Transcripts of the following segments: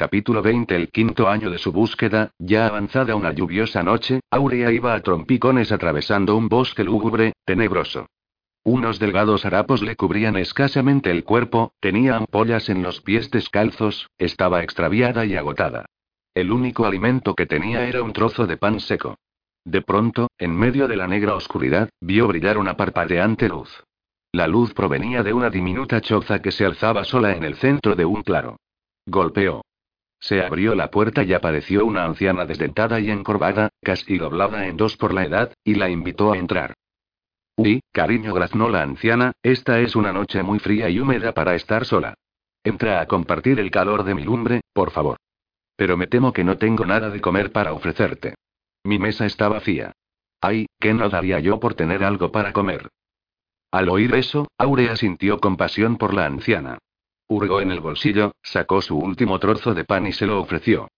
Capítulo 20 El quinto año de su búsqueda, ya avanzada una lluviosa noche, Aurea iba a trompicones atravesando un bosque lúgubre, tenebroso. Unos delgados harapos le cubrían escasamente el cuerpo, tenía ampollas en los pies descalzos, estaba extraviada y agotada. El único alimento que tenía era un trozo de pan seco. De pronto, en medio de la negra oscuridad, vio brillar una parpadeante luz. La luz provenía de una diminuta choza que se alzaba sola en el centro de un claro. Golpeó. Se abrió la puerta y apareció una anciana desdentada y encorvada, casi doblada en dos por la edad, y la invitó a entrar. Uy, cariño, graznó la anciana, esta es una noche muy fría y húmeda para estar sola. Entra a compartir el calor de mi lumbre, por favor. Pero me temo que no tengo nada de comer para ofrecerte. Mi mesa está vacía. Ay, ¿qué no daría yo por tener algo para comer? Al oír eso, Aurea sintió compasión por la anciana. Hurgó en el bolsillo, sacó su último trozo de pan y se lo ofreció.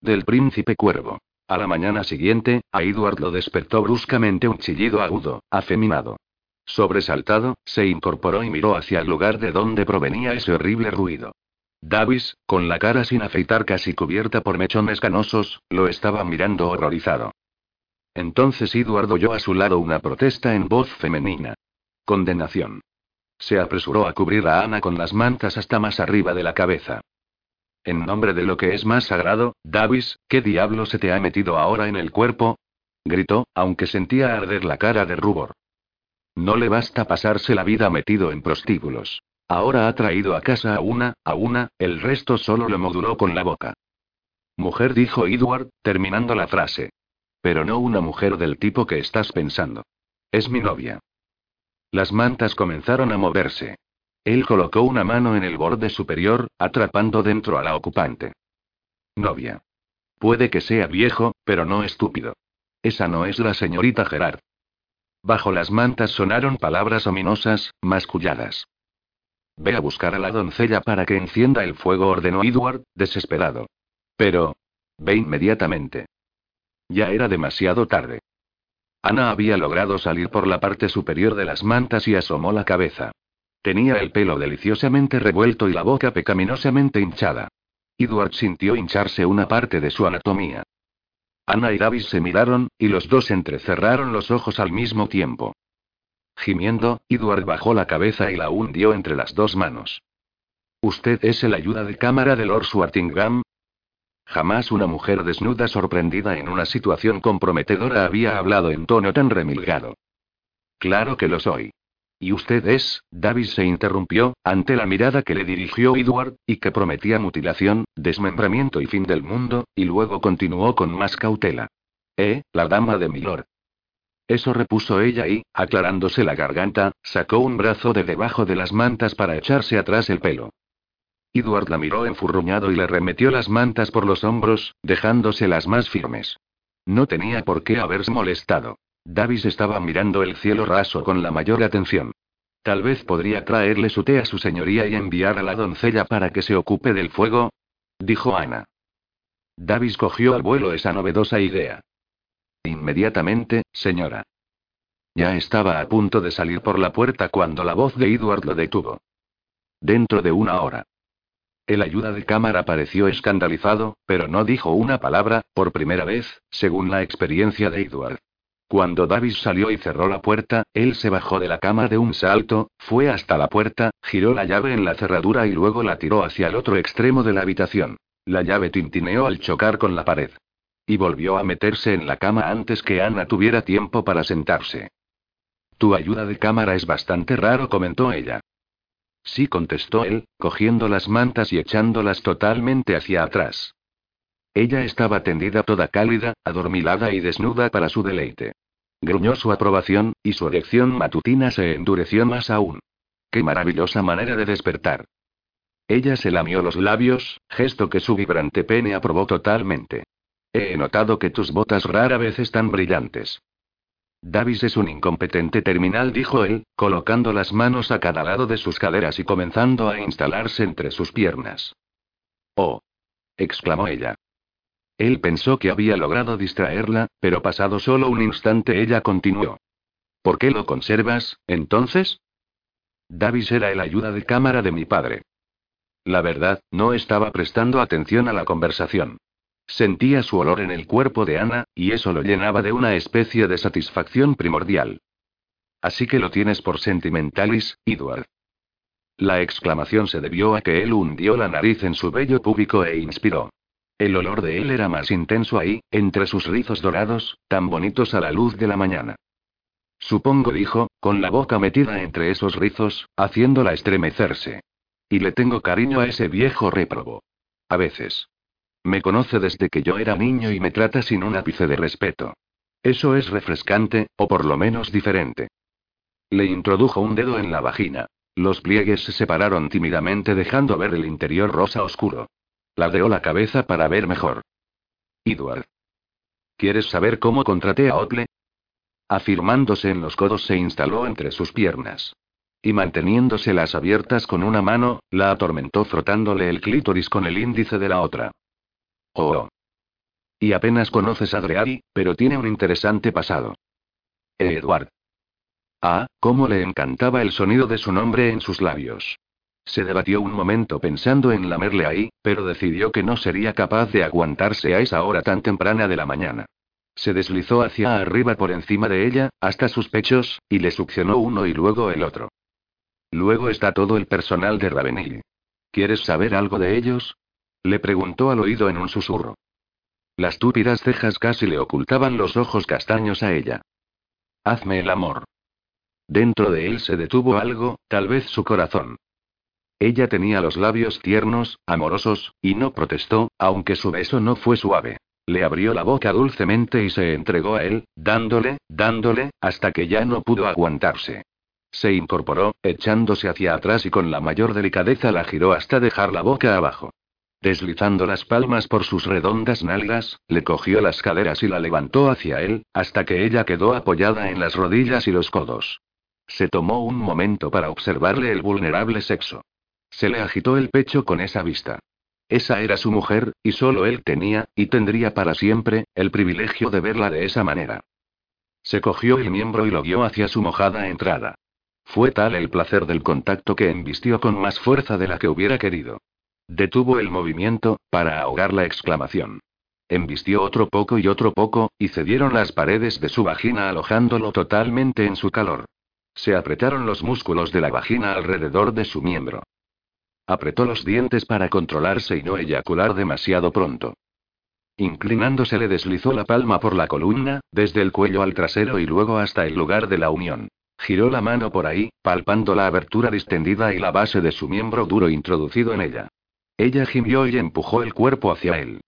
Del príncipe cuervo. A la mañana siguiente, a Edward lo despertó bruscamente un chillido agudo, afeminado. Sobresaltado, se incorporó y miró hacia el lugar de donde provenía ese horrible ruido. Davis, con la cara sin afeitar casi cubierta por mechones canosos, lo estaba mirando horrorizado. Entonces Edward oyó a su lado una protesta en voz femenina. Condenación. Se apresuró a cubrir a Ana con las mantas hasta más arriba de la cabeza. En nombre de lo que es más sagrado, Davis, ¿qué diablo se te ha metido ahora en el cuerpo? gritó, aunque sentía arder la cara de rubor. No le basta pasarse la vida metido en prostíbulos. Ahora ha traído a casa a una, a una, el resto solo lo moduló con la boca. Mujer dijo Edward, terminando la frase. Pero no una mujer del tipo que estás pensando. Es mi novia. Las mantas comenzaron a moverse. Él colocó una mano en el borde superior, atrapando dentro a la ocupante. Novia. Puede que sea viejo, pero no estúpido. Esa no es la señorita Gerard. Bajo las mantas sonaron palabras ominosas, masculladas. Ve a buscar a la doncella para que encienda el fuego, ordenó Edward, desesperado. Pero. Ve inmediatamente. Ya era demasiado tarde. Ana había logrado salir por la parte superior de las mantas y asomó la cabeza. Tenía el pelo deliciosamente revuelto y la boca pecaminosamente hinchada. Edward sintió hincharse una parte de su anatomía. Ana y Davis se miraron, y los dos entrecerraron los ojos al mismo tiempo. Gimiendo, Edward bajó la cabeza y la hundió entre las dos manos. ¿Usted es el ayuda de cámara de Lord Swartingham? Jamás una mujer desnuda sorprendida en una situación comprometedora había hablado en tono tan remilgado. Claro que lo soy. ¿Y usted es? Davis se interrumpió, ante la mirada que le dirigió Edward, y que prometía mutilación, desmembramiento y fin del mundo, y luego continuó con más cautela. Eh, la dama de Milord. Eso repuso ella y, aclarándose la garganta, sacó un brazo de debajo de las mantas para echarse atrás el pelo. Edward la miró enfurruñado y le remetió las mantas por los hombros, dejándoselas más firmes. No tenía por qué haberse molestado. Davis estaba mirando el cielo raso con la mayor atención. Tal vez podría traerle su té a su señoría y enviar a la doncella para que se ocupe del fuego, dijo Ana. Davis cogió al vuelo esa novedosa idea. Inmediatamente, señora. Ya estaba a punto de salir por la puerta cuando la voz de Edward lo detuvo. Dentro de una hora. El ayuda de cámara pareció escandalizado, pero no dijo una palabra, por primera vez, según la experiencia de Edward. Cuando Davis salió y cerró la puerta, él se bajó de la cama de un salto, fue hasta la puerta, giró la llave en la cerradura y luego la tiró hacia el otro extremo de la habitación. La llave tintineó al chocar con la pared. Y volvió a meterse en la cama antes que Ana tuviera tiempo para sentarse. Tu ayuda de cámara es bastante raro, comentó ella. Sí, contestó él, cogiendo las mantas y echándolas totalmente hacia atrás. Ella estaba tendida toda cálida, adormilada y desnuda para su deleite. Gruñó su aprobación, y su erección matutina se endureció más aún. ¡Qué maravillosa manera de despertar! Ella se lamió los labios, gesto que su vibrante pene aprobó totalmente. He notado que tus botas rara vez están brillantes. Davis es un incompetente terminal, dijo él, colocando las manos a cada lado de sus caderas y comenzando a instalarse entre sus piernas. Oh. exclamó ella. Él pensó que había logrado distraerla, pero pasado solo un instante ella continuó. ¿Por qué lo conservas, entonces? Davis era el ayuda de cámara de mi padre. La verdad, no estaba prestando atención a la conversación. Sentía su olor en el cuerpo de Ana, y eso lo llenaba de una especie de satisfacción primordial. Así que lo tienes por sentimentalis, Edward. La exclamación se debió a que él hundió la nariz en su vello púbico e inspiró. El olor de él era más intenso ahí, entre sus rizos dorados, tan bonitos a la luz de la mañana. Supongo, dijo, con la boca metida entre esos rizos, haciéndola estremecerse. Y le tengo cariño a ese viejo réprobo. A veces. Me conoce desde que yo era niño y me trata sin un ápice de respeto. Eso es refrescante, o por lo menos diferente. Le introdujo un dedo en la vagina. Los pliegues se separaron tímidamente dejando ver el interior rosa oscuro. Ladeó la cabeza para ver mejor. Edward. ¿Quieres saber cómo contraté a Otle? Afirmándose en los codos se instaló entre sus piernas. Y manteniéndoselas abiertas con una mano, la atormentó frotándole el clítoris con el índice de la otra. Oh. Y apenas conoces a Dreari, pero tiene un interesante pasado. Edward. Ah, cómo le encantaba el sonido de su nombre en sus labios. Se debatió un momento pensando en lamerle ahí, pero decidió que no sería capaz de aguantarse a esa hora tan temprana de la mañana. Se deslizó hacia arriba por encima de ella, hasta sus pechos, y le succionó uno y luego el otro. Luego está todo el personal de Ravenil. ¿Quieres saber algo de ellos? Le preguntó al oído en un susurro. Las túpidas cejas casi le ocultaban los ojos castaños a ella. Hazme el amor. Dentro de él se detuvo algo, tal vez su corazón. Ella tenía los labios tiernos, amorosos, y no protestó, aunque su beso no fue suave. Le abrió la boca dulcemente y se entregó a él, dándole, dándole, hasta que ya no pudo aguantarse. Se incorporó, echándose hacia atrás y con la mayor delicadeza la giró hasta dejar la boca abajo. Deslizando las palmas por sus redondas nalgas, le cogió las caderas y la levantó hacia él, hasta que ella quedó apoyada en las rodillas y los codos. Se tomó un momento para observarle el vulnerable sexo. Se le agitó el pecho con esa vista. Esa era su mujer, y solo él tenía, y tendría para siempre, el privilegio de verla de esa manera. Se cogió el miembro y lo guió hacia su mojada entrada. Fue tal el placer del contacto que embistió con más fuerza de la que hubiera querido. Detuvo el movimiento, para ahogar la exclamación. Embistió otro poco y otro poco, y cedieron las paredes de su vagina alojándolo totalmente en su calor. Se apretaron los músculos de la vagina alrededor de su miembro. Apretó los dientes para controlarse y no eyacular demasiado pronto. Inclinándose le deslizó la palma por la columna, desde el cuello al trasero y luego hasta el lugar de la unión. Giró la mano por ahí, palpando la abertura distendida y la base de su miembro duro introducido en ella. Ella gimió y empujó el cuerpo hacia él.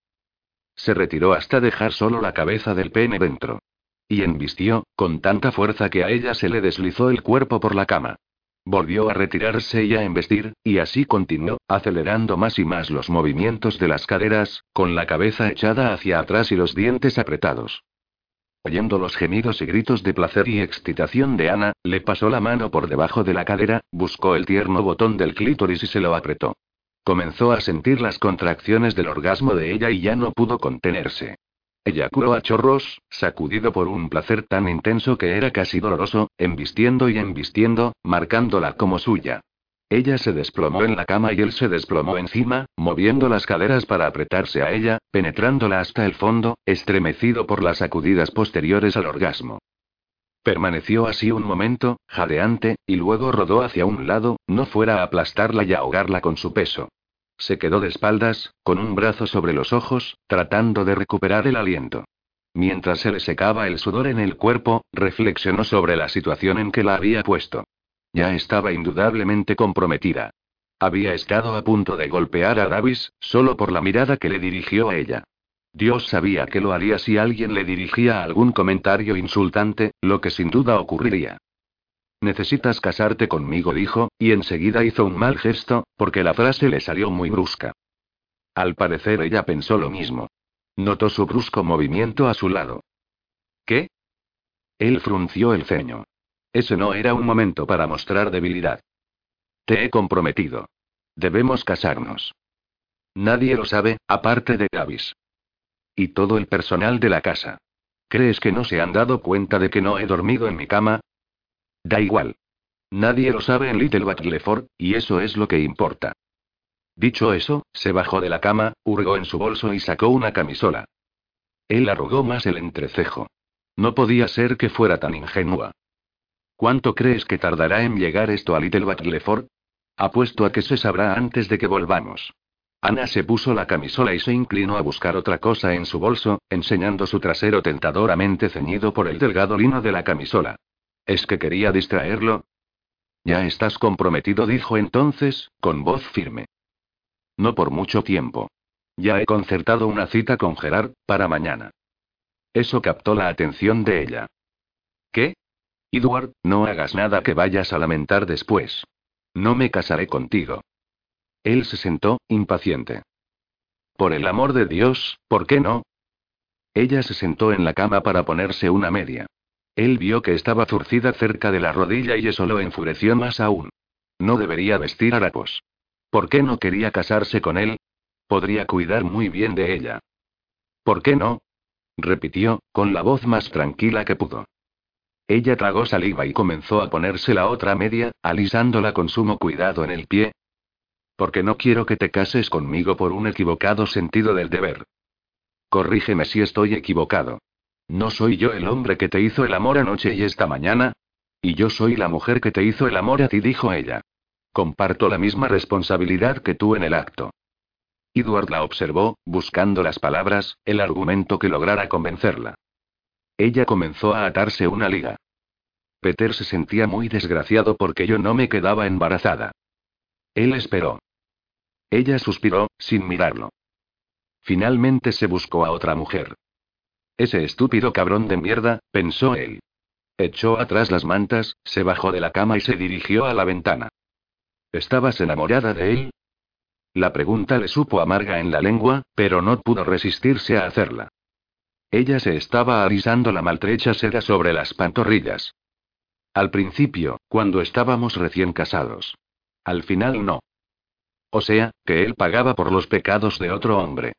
Se retiró hasta dejar solo la cabeza del pene dentro. Y embistió, con tanta fuerza que a ella se le deslizó el cuerpo por la cama. Volvió a retirarse y a embestir, y así continuó, acelerando más y más los movimientos de las caderas, con la cabeza echada hacia atrás y los dientes apretados. Oyendo los gemidos y gritos de placer y excitación de Ana, le pasó la mano por debajo de la cadera, buscó el tierno botón del clítoris y se lo apretó. Comenzó a sentir las contracciones del orgasmo de ella y ya no pudo contenerse. Eyaculó a chorros, sacudido por un placer tan intenso que era casi doloroso, embistiendo y embistiendo, marcándola como suya. Ella se desplomó en la cama y él se desplomó encima, moviendo las caderas para apretarse a ella, penetrándola hasta el fondo, estremecido por las sacudidas posteriores al orgasmo. Permaneció así un momento, jadeante, y luego rodó hacia un lado, no fuera a aplastarla y ahogarla con su peso. Se quedó de espaldas, con un brazo sobre los ojos, tratando de recuperar el aliento. Mientras se le secaba el sudor en el cuerpo, reflexionó sobre la situación en que la había puesto. Ya estaba indudablemente comprometida. Había estado a punto de golpear a Davis, solo por la mirada que le dirigió a ella. Dios sabía que lo haría si alguien le dirigía algún comentario insultante, lo que sin duda ocurriría. Necesitas casarte conmigo, dijo, y enseguida hizo un mal gesto, porque la frase le salió muy brusca. Al parecer ella pensó lo mismo. Notó su brusco movimiento a su lado. ¿Qué? Él frunció el ceño. Ese no era un momento para mostrar debilidad. Te he comprometido. Debemos casarnos. Nadie lo sabe, aparte de Gavis. Y todo el personal de la casa. ¿Crees que no se han dado cuenta de que no he dormido en mi cama? Da igual. Nadie lo sabe en Little Batleford, y eso es lo que importa. Dicho eso, se bajó de la cama, hurgó en su bolso y sacó una camisola. Él arrugó más el entrecejo. No podía ser que fuera tan ingenua. ¿Cuánto crees que tardará en llegar esto a Little Batleford? Apuesto a que se sabrá antes de que volvamos. Ana se puso la camisola y se inclinó a buscar otra cosa en su bolso, enseñando su trasero tentadoramente ceñido por el delgado lino de la camisola. ¿Es que quería distraerlo? Ya estás comprometido, dijo entonces, con voz firme. No por mucho tiempo. Ya he concertado una cita con Gerard, para mañana. Eso captó la atención de ella. ¿Qué? Edward, no hagas nada que vayas a lamentar después. No me casaré contigo. Él se sentó, impaciente. Por el amor de Dios, ¿por qué no? Ella se sentó en la cama para ponerse una media. Él vio que estaba zurcida cerca de la rodilla y eso lo enfureció más aún. No debería vestir harapos. ¿Por qué no quería casarse con él? Podría cuidar muy bien de ella. ¿Por qué no? repitió, con la voz más tranquila que pudo. Ella tragó saliva y comenzó a ponerse la otra media, alisándola con sumo cuidado en el pie, porque no quiero que te cases conmigo por un equivocado sentido del deber. Corrígeme si estoy equivocado. ¿No soy yo el hombre que te hizo el amor anoche y esta mañana? Y yo soy la mujer que te hizo el amor a ti, dijo ella. Comparto la misma responsabilidad que tú en el acto. Edward la observó, buscando las palabras, el argumento que lograra convencerla. Ella comenzó a atarse una liga. Peter se sentía muy desgraciado porque yo no me quedaba embarazada. Él esperó. Ella suspiró, sin mirarlo. Finalmente se buscó a otra mujer. Ese estúpido cabrón de mierda, pensó él. Echó atrás las mantas, se bajó de la cama y se dirigió a la ventana. ¿Estabas enamorada de él? La pregunta le supo amarga en la lengua, pero no pudo resistirse a hacerla. Ella se estaba alisando la maltrecha seda sobre las pantorrillas. Al principio, cuando estábamos recién casados. Al final no. O sea, que él pagaba por los pecados de otro hombre.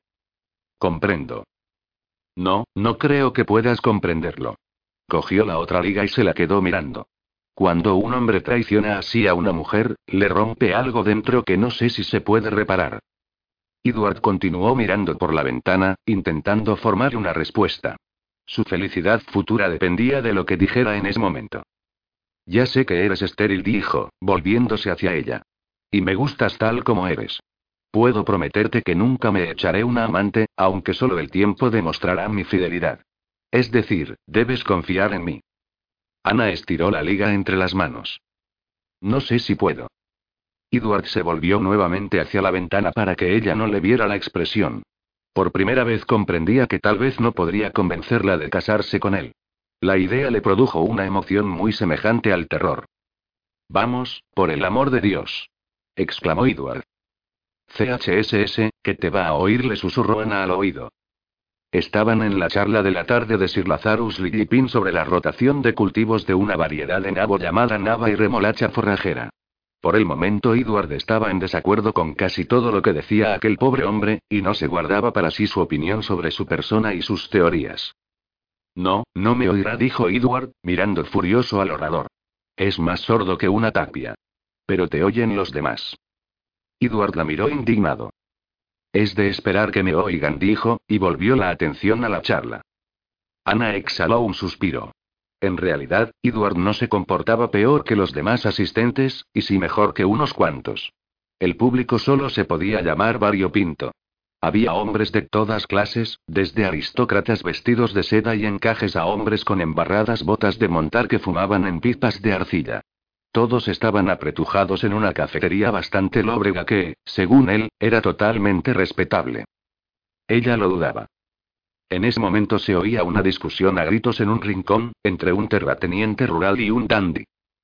Comprendo. No, no creo que puedas comprenderlo. Cogió la otra liga y se la quedó mirando. Cuando un hombre traiciona así a una mujer, le rompe algo dentro que no sé si se puede reparar. Edward continuó mirando por la ventana, intentando formar una respuesta. Su felicidad futura dependía de lo que dijera en ese momento. Ya sé que eres estéril, dijo, volviéndose hacia ella. Y me gustas tal como eres. Puedo prometerte que nunca me echaré una amante, aunque solo el tiempo demostrará mi fidelidad. Es decir, debes confiar en mí. Ana estiró la liga entre las manos. No sé si puedo. Edward se volvió nuevamente hacia la ventana para que ella no le viera la expresión. Por primera vez comprendía que tal vez no podría convencerla de casarse con él. La idea le produjo una emoción muy semejante al terror. Vamos, por el amor de Dios. exclamó Edward. CHSS, que te va a oír, le susurró Ana al oído. Estaban en la charla de la tarde de Sir Lazarus Lillipin sobre la rotación de cultivos de una variedad de nabo llamada nava y remolacha forrajera. Por el momento Edward estaba en desacuerdo con casi todo lo que decía aquel pobre hombre, y no se guardaba para sí su opinión sobre su persona y sus teorías. No, no me oirá, dijo Edward, mirando furioso al orador. Es más sordo que una tapia. Pero te oyen los demás. Edward la miró indignado. Es de esperar que me oigan, dijo, y volvió la atención a la charla. Ana exhaló un suspiro. En realidad, Edward no se comportaba peor que los demás asistentes, y sí mejor que unos cuantos. El público solo se podía llamar variopinto. Había hombres de todas clases, desde aristócratas vestidos de seda y encajes a hombres con embarradas botas de montar que fumaban en pipas de arcilla. Todos estaban apretujados en una cafetería bastante lóbrega que, según él, era totalmente respetable. Ella lo dudaba. En ese momento se oía una discusión a gritos en un rincón, entre un terrateniente rural y un dandy.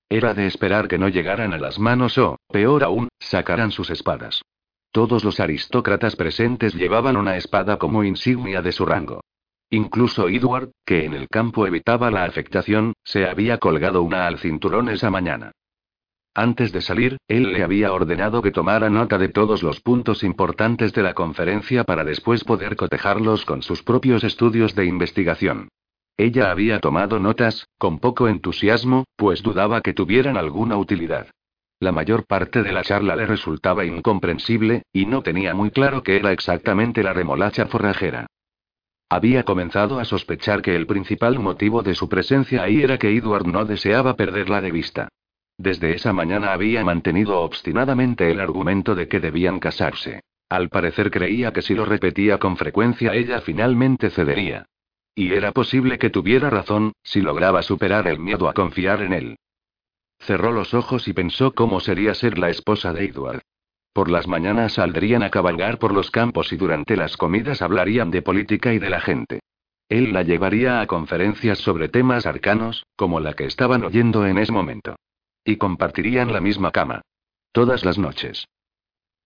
Era de esperar que no llegaran a las manos o, peor aún, sacaran sus espadas. Todos los aristócratas presentes llevaban una espada como insignia de su rango. Incluso Edward, que en el campo evitaba la afectación, se había colgado una al cinturón esa mañana. Antes de salir, él le había ordenado que tomara nota de todos los puntos importantes de la conferencia para después poder cotejarlos con sus propios estudios de investigación. Ella había tomado notas, con poco entusiasmo, pues dudaba que tuvieran alguna utilidad. La mayor parte de la charla le resultaba incomprensible, y no tenía muy claro qué era exactamente la remolacha forrajera. Había comenzado a sospechar que el principal motivo de su presencia ahí era que Edward no deseaba perderla de vista. Desde esa mañana había mantenido obstinadamente el argumento de que debían casarse. Al parecer creía que si lo repetía con frecuencia ella finalmente cedería. Y era posible que tuviera razón, si lograba superar el miedo a confiar en él. Cerró los ojos y pensó cómo sería ser la esposa de Edward. Por las mañanas saldrían a cabalgar por los campos y durante las comidas hablarían de política y de la gente. Él la llevaría a conferencias sobre temas arcanos, como la que estaban oyendo en ese momento. Y compartirían la misma cama. Todas las noches.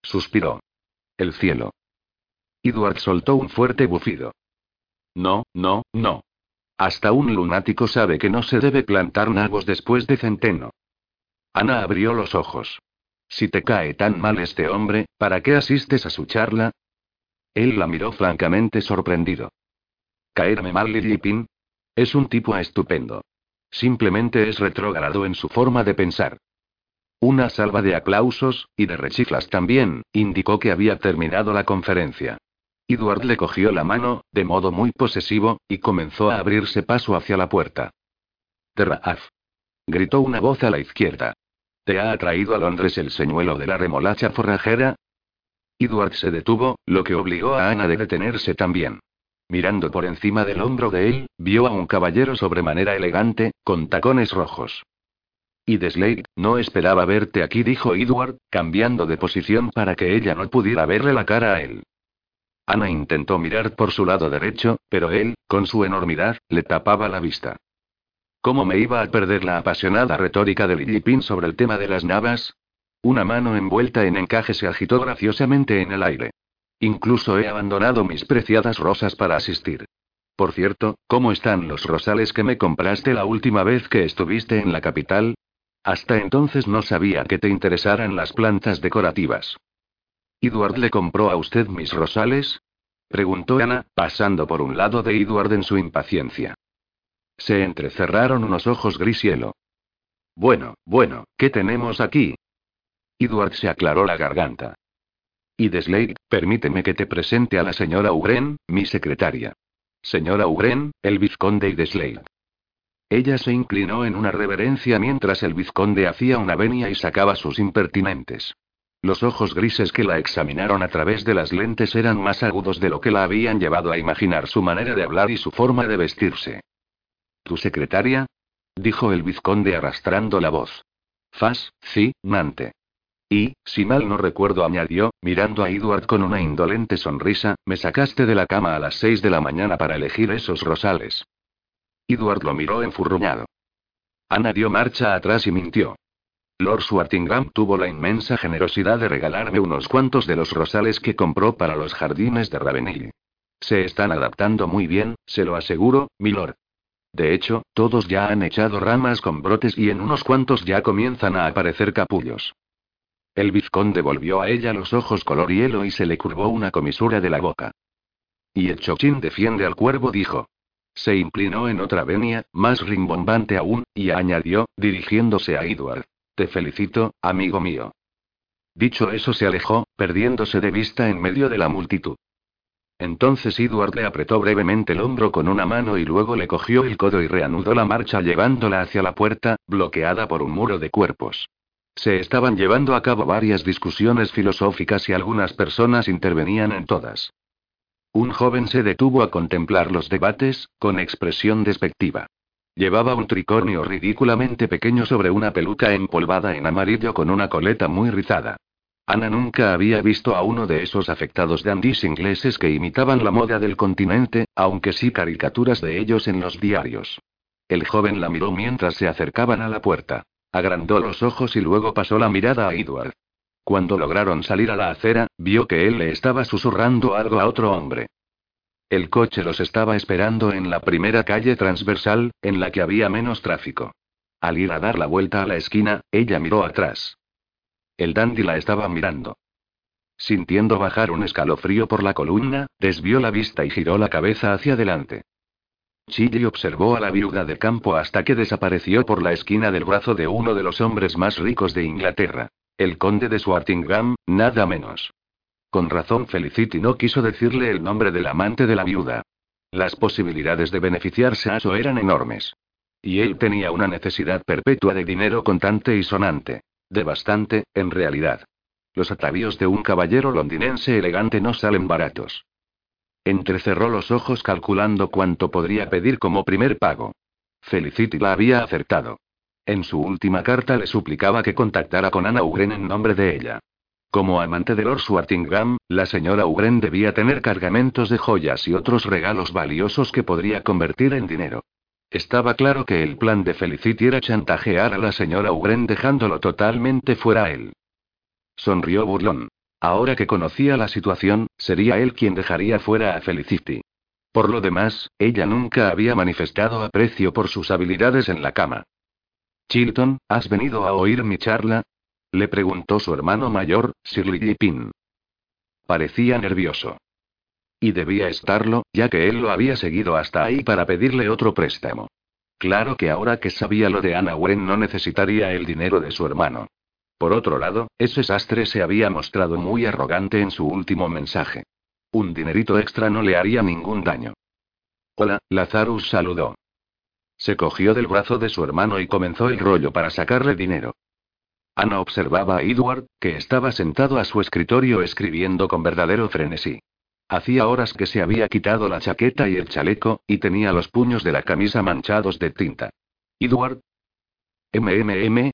Suspiró. El cielo. Edward soltó un fuerte bufido. No, no, no. Hasta un lunático sabe que no se debe plantar nabos después de centeno. Ana abrió los ojos. Si te cae tan mal este hombre, ¿para qué asistes a su charla? Él la miró francamente sorprendido. ¿Caerme mal Lily Es un tipo estupendo. Simplemente es retrógrado en su forma de pensar. Una salva de aplausos, y de rechiflas también, indicó que había terminado la conferencia. Edward le cogió la mano, de modo muy posesivo, y comenzó a abrirse paso hacia la puerta. Terraaf. Gritó una voz a la izquierda. ¿Te ha atraído a Londres el señuelo de la remolacha forrajera? Edward se detuvo, lo que obligó a Ana a detenerse también. Mirando por encima del hombro de él, vio a un caballero sobremanera elegante, con tacones rojos. Y no esperaba verte aquí, dijo Edward, cambiando de posición para que ella no pudiera verle la cara a él. Ana intentó mirar por su lado derecho, pero él, con su enormidad, le tapaba la vista. ¿Cómo me iba a perder la apasionada retórica de Lillipin sobre el tema de las navas? Una mano envuelta en encaje se agitó graciosamente en el aire. Incluso he abandonado mis preciadas rosas para asistir. Por cierto, ¿cómo están los rosales que me compraste la última vez que estuviste en la capital? Hasta entonces no sabía que te interesaran las plantas decorativas. ¿Edward le compró a usted mis rosales? preguntó Ana, pasando por un lado de Edward en su impaciencia. Se entrecerraron unos ojos gris cielo. Bueno, bueno, ¿qué tenemos aquí? Edward se aclaró la garganta. Y Deslade, permíteme que te presente a la señora Ugren, mi secretaria. Señora Ugren, el vizconde y Deslade. Ella se inclinó en una reverencia mientras el vizconde hacía una venia y sacaba sus impertinentes. Los ojos grises que la examinaron a través de las lentes eran más agudos de lo que la habían llevado a imaginar su manera de hablar y su forma de vestirse. ¿Tu secretaria? dijo el vizconde arrastrando la voz. Fas, sí, Nante. Y, si mal no recuerdo, añadió, mirando a Edward con una indolente sonrisa, me sacaste de la cama a las seis de la mañana para elegir esos rosales. Edward lo miró enfurruñado. Ana dio marcha atrás y mintió. Lord Swartingham tuvo la inmensa generosidad de regalarme unos cuantos de los rosales que compró para los jardines de Ravenille. Se están adaptando muy bien, se lo aseguro, milord. De hecho, todos ya han echado ramas con brotes y en unos cuantos ya comienzan a aparecer capullos. El vizconde volvió a ella los ojos color hielo y se le curvó una comisura de la boca. Y el chochín defiende al cuervo, dijo. Se inclinó en otra venia, más rimbombante aún, y añadió, dirigiéndose a Edward. Te felicito, amigo mío. Dicho eso se alejó, perdiéndose de vista en medio de la multitud. Entonces Edward le apretó brevemente el hombro con una mano y luego le cogió el codo y reanudó la marcha llevándola hacia la puerta, bloqueada por un muro de cuerpos. Se estaban llevando a cabo varias discusiones filosóficas y algunas personas intervenían en todas. Un joven se detuvo a contemplar los debates, con expresión despectiva. Llevaba un tricornio ridículamente pequeño sobre una peluca empolvada en amarillo con una coleta muy rizada. Ana nunca había visto a uno de esos afectados dandis ingleses que imitaban la moda del continente, aunque sí caricaturas de ellos en los diarios. El joven la miró mientras se acercaban a la puerta. Agrandó los ojos y luego pasó la mirada a Edward. Cuando lograron salir a la acera, vio que él le estaba susurrando algo a otro hombre. El coche los estaba esperando en la primera calle transversal, en la que había menos tráfico. Al ir a dar la vuelta a la esquina, ella miró atrás. El dandy la estaba mirando. Sintiendo bajar un escalofrío por la columna, desvió la vista y giró la cabeza hacia adelante. Chili observó a la viuda de campo hasta que desapareció por la esquina del brazo de uno de los hombres más ricos de Inglaterra. El conde de Swartingham, nada menos. Con razón Felicity no quiso decirle el nombre del amante de la viuda. Las posibilidades de beneficiarse a eso eran enormes. Y él tenía una necesidad perpetua de dinero contante y sonante. De bastante, en realidad. Los atavíos de un caballero londinense elegante no salen baratos. Entrecerró los ojos calculando cuánto podría pedir como primer pago. Felicity la había acertado. En su última carta le suplicaba que contactara con Anna Ugren en nombre de ella. Como amante de Lord Swartingham, la señora Ugren debía tener cargamentos de joyas y otros regalos valiosos que podría convertir en dinero. Estaba claro que el plan de Felicity era chantajear a la señora Ugren dejándolo totalmente fuera a él. Sonrió burlón. Ahora que conocía la situación, sería él quien dejaría fuera a Felicity. Por lo demás, ella nunca había manifestado aprecio por sus habilidades en la cama. Chilton, ¿has venido a oír mi charla? Le preguntó su hermano mayor, Sir Pin. Parecía nervioso. Y debía estarlo, ya que él lo había seguido hasta ahí para pedirle otro préstamo. Claro que ahora que sabía lo de Anna Wen no necesitaría el dinero de su hermano. Por otro lado, ese sastre se había mostrado muy arrogante en su último mensaje. Un dinerito extra no le haría ningún daño. Hola, Lazarus saludó. Se cogió del brazo de su hermano y comenzó el rollo para sacarle dinero. Ana observaba a Edward, que estaba sentado a su escritorio escribiendo con verdadero frenesí. Hacía horas que se había quitado la chaqueta y el chaleco, y tenía los puños de la camisa manchados de tinta. Edward. MMM.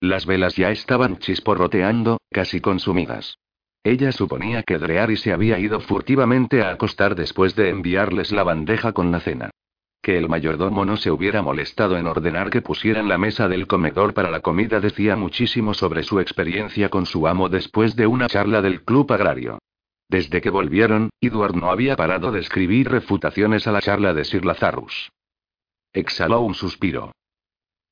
Las velas ya estaban chisporroteando, casi consumidas. Ella suponía que Dreary se había ido furtivamente a acostar después de enviarles la bandeja con la cena. Que el mayordomo no se hubiera molestado en ordenar que pusieran la mesa del comedor para la comida decía muchísimo sobre su experiencia con su amo después de una charla del club agrario. Desde que volvieron, Edward no había parado de escribir refutaciones a la charla de Sir Lazarus. Exhaló un suspiro.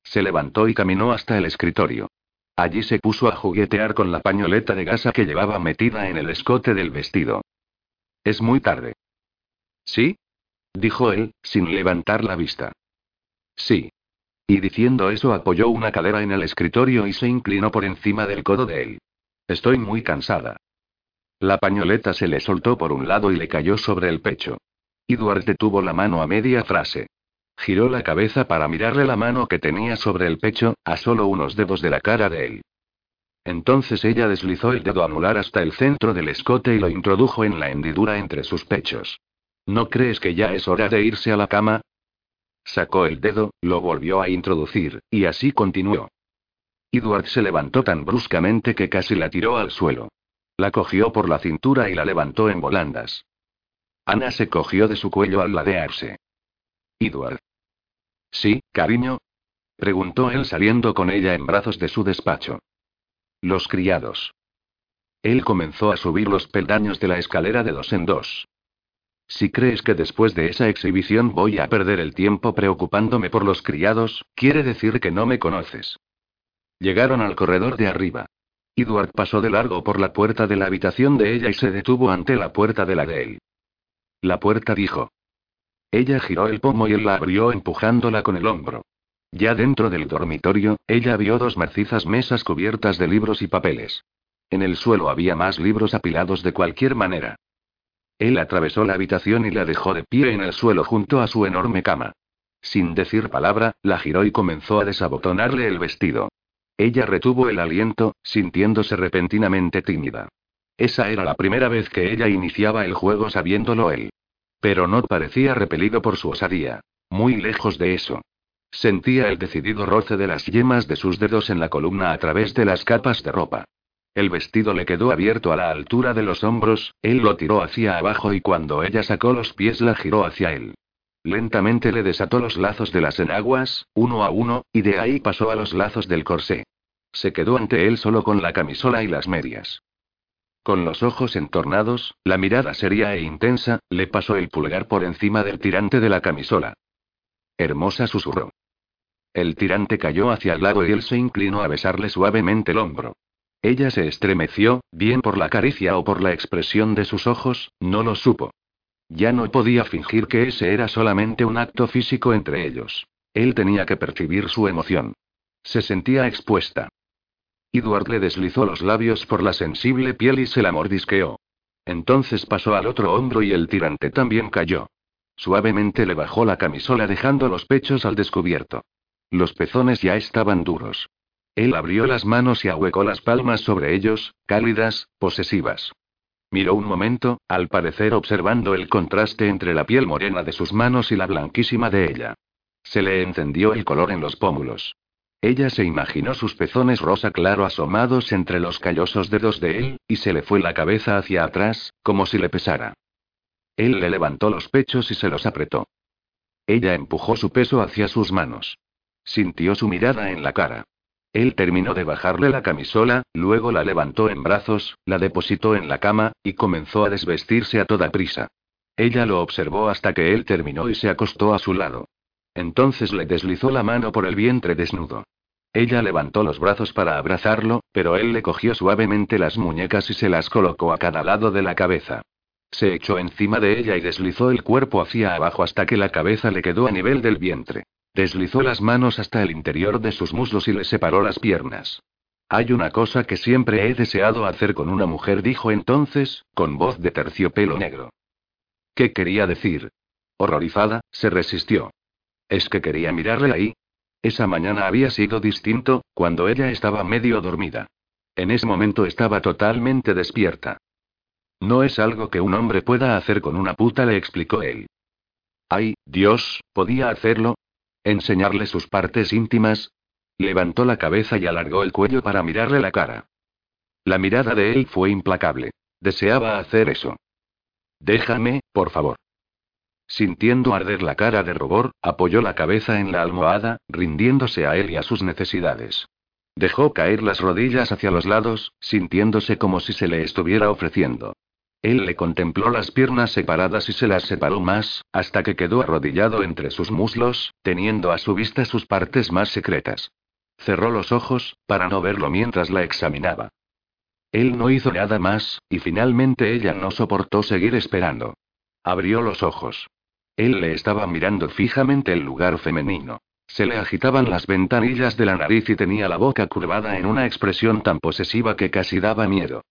Se levantó y caminó hasta el escritorio. Allí se puso a juguetear con la pañoleta de gasa que llevaba metida en el escote del vestido. Es muy tarde. ¿Sí? dijo él, sin levantar la vista. Sí. Y diciendo eso apoyó una cadera en el escritorio y se inclinó por encima del codo de él. Estoy muy cansada. La pañoleta se le soltó por un lado y le cayó sobre el pecho. Edward detuvo la mano a media frase. Giró la cabeza para mirarle la mano que tenía sobre el pecho, a solo unos dedos de la cara de él. Entonces ella deslizó el dedo anular hasta el centro del escote y lo introdujo en la hendidura entre sus pechos. ¿No crees que ya es hora de irse a la cama? Sacó el dedo, lo volvió a introducir, y así continuó. Edward se levantó tan bruscamente que casi la tiró al suelo. La cogió por la cintura y la levantó en volandas. Ana se cogió de su cuello al ladearse. Edward. Sí, cariño. Preguntó él saliendo con ella en brazos de su despacho. Los criados. Él comenzó a subir los peldaños de la escalera de dos en dos. Si crees que después de esa exhibición voy a perder el tiempo preocupándome por los criados, quiere decir que no me conoces. Llegaron al corredor de arriba. Edward pasó de largo por la puerta de la habitación de ella y se detuvo ante la puerta de la de él. La puerta dijo. Ella giró el pomo y él la abrió empujándola con el hombro. Ya dentro del dormitorio, ella vio dos macizas mesas cubiertas de libros y papeles. En el suelo había más libros apilados de cualquier manera. Él atravesó la habitación y la dejó de pie en el suelo junto a su enorme cama. Sin decir palabra, la giró y comenzó a desabotonarle el vestido. Ella retuvo el aliento, sintiéndose repentinamente tímida. Esa era la primera vez que ella iniciaba el juego sabiéndolo él. Pero no parecía repelido por su osadía. Muy lejos de eso. Sentía el decidido roce de las yemas de sus dedos en la columna a través de las capas de ropa. El vestido le quedó abierto a la altura de los hombros, él lo tiró hacia abajo y cuando ella sacó los pies la giró hacia él. Lentamente le desató los lazos de las enaguas, uno a uno, y de ahí pasó a los lazos del corsé. Se quedó ante él solo con la camisola y las medias. Con los ojos entornados, la mirada seria e intensa, le pasó el pulgar por encima del tirante de la camisola. Hermosa susurró. El tirante cayó hacia el lado y él se inclinó a besarle suavemente el hombro. Ella se estremeció, bien por la caricia o por la expresión de sus ojos, no lo supo. Ya no podía fingir que ese era solamente un acto físico entre ellos. Él tenía que percibir su emoción. Se sentía expuesta. Edward le deslizó los labios por la sensible piel y se la mordisqueó. Entonces pasó al otro hombro y el tirante también cayó. Suavemente le bajó la camisola dejando los pechos al descubierto. Los pezones ya estaban duros. Él abrió las manos y ahuecó las palmas sobre ellos, cálidas, posesivas. Miró un momento, al parecer observando el contraste entre la piel morena de sus manos y la blanquísima de ella. Se le encendió el color en los pómulos. Ella se imaginó sus pezones rosa claro asomados entre los callosos dedos de él, y se le fue la cabeza hacia atrás, como si le pesara. Él le levantó los pechos y se los apretó. Ella empujó su peso hacia sus manos. Sintió su mirada en la cara. Él terminó de bajarle la camisola, luego la levantó en brazos, la depositó en la cama, y comenzó a desvestirse a toda prisa. Ella lo observó hasta que él terminó y se acostó a su lado. Entonces le deslizó la mano por el vientre desnudo. Ella levantó los brazos para abrazarlo, pero él le cogió suavemente las muñecas y se las colocó a cada lado de la cabeza. Se echó encima de ella y deslizó el cuerpo hacia abajo hasta que la cabeza le quedó a nivel del vientre. Deslizó las manos hasta el interior de sus muslos y le separó las piernas. Hay una cosa que siempre he deseado hacer con una mujer, dijo entonces, con voz de terciopelo negro. ¿Qué quería decir? Horrorizada, se resistió. Es que quería mirarle ahí. Esa mañana había sido distinto, cuando ella estaba medio dormida. En ese momento estaba totalmente despierta. No es algo que un hombre pueda hacer con una puta, le explicó él. Ay, Dios, ¿podía hacerlo? ¿Enseñarle sus partes íntimas? Levantó la cabeza y alargó el cuello para mirarle la cara. La mirada de él fue implacable. Deseaba hacer eso. Déjame, por favor. Sintiendo arder la cara de Robor, apoyó la cabeza en la almohada, rindiéndose a él y a sus necesidades. Dejó caer las rodillas hacia los lados, sintiéndose como si se le estuviera ofreciendo. Él le contempló las piernas separadas y se las separó más, hasta que quedó arrodillado entre sus muslos, teniendo a su vista sus partes más secretas. Cerró los ojos, para no verlo mientras la examinaba. Él no hizo nada más, y finalmente ella no soportó seguir esperando. Abrió los ojos. Él le estaba mirando fijamente el lugar femenino. Se le agitaban las ventanillas de la nariz y tenía la boca curvada en una expresión tan posesiva que casi daba miedo.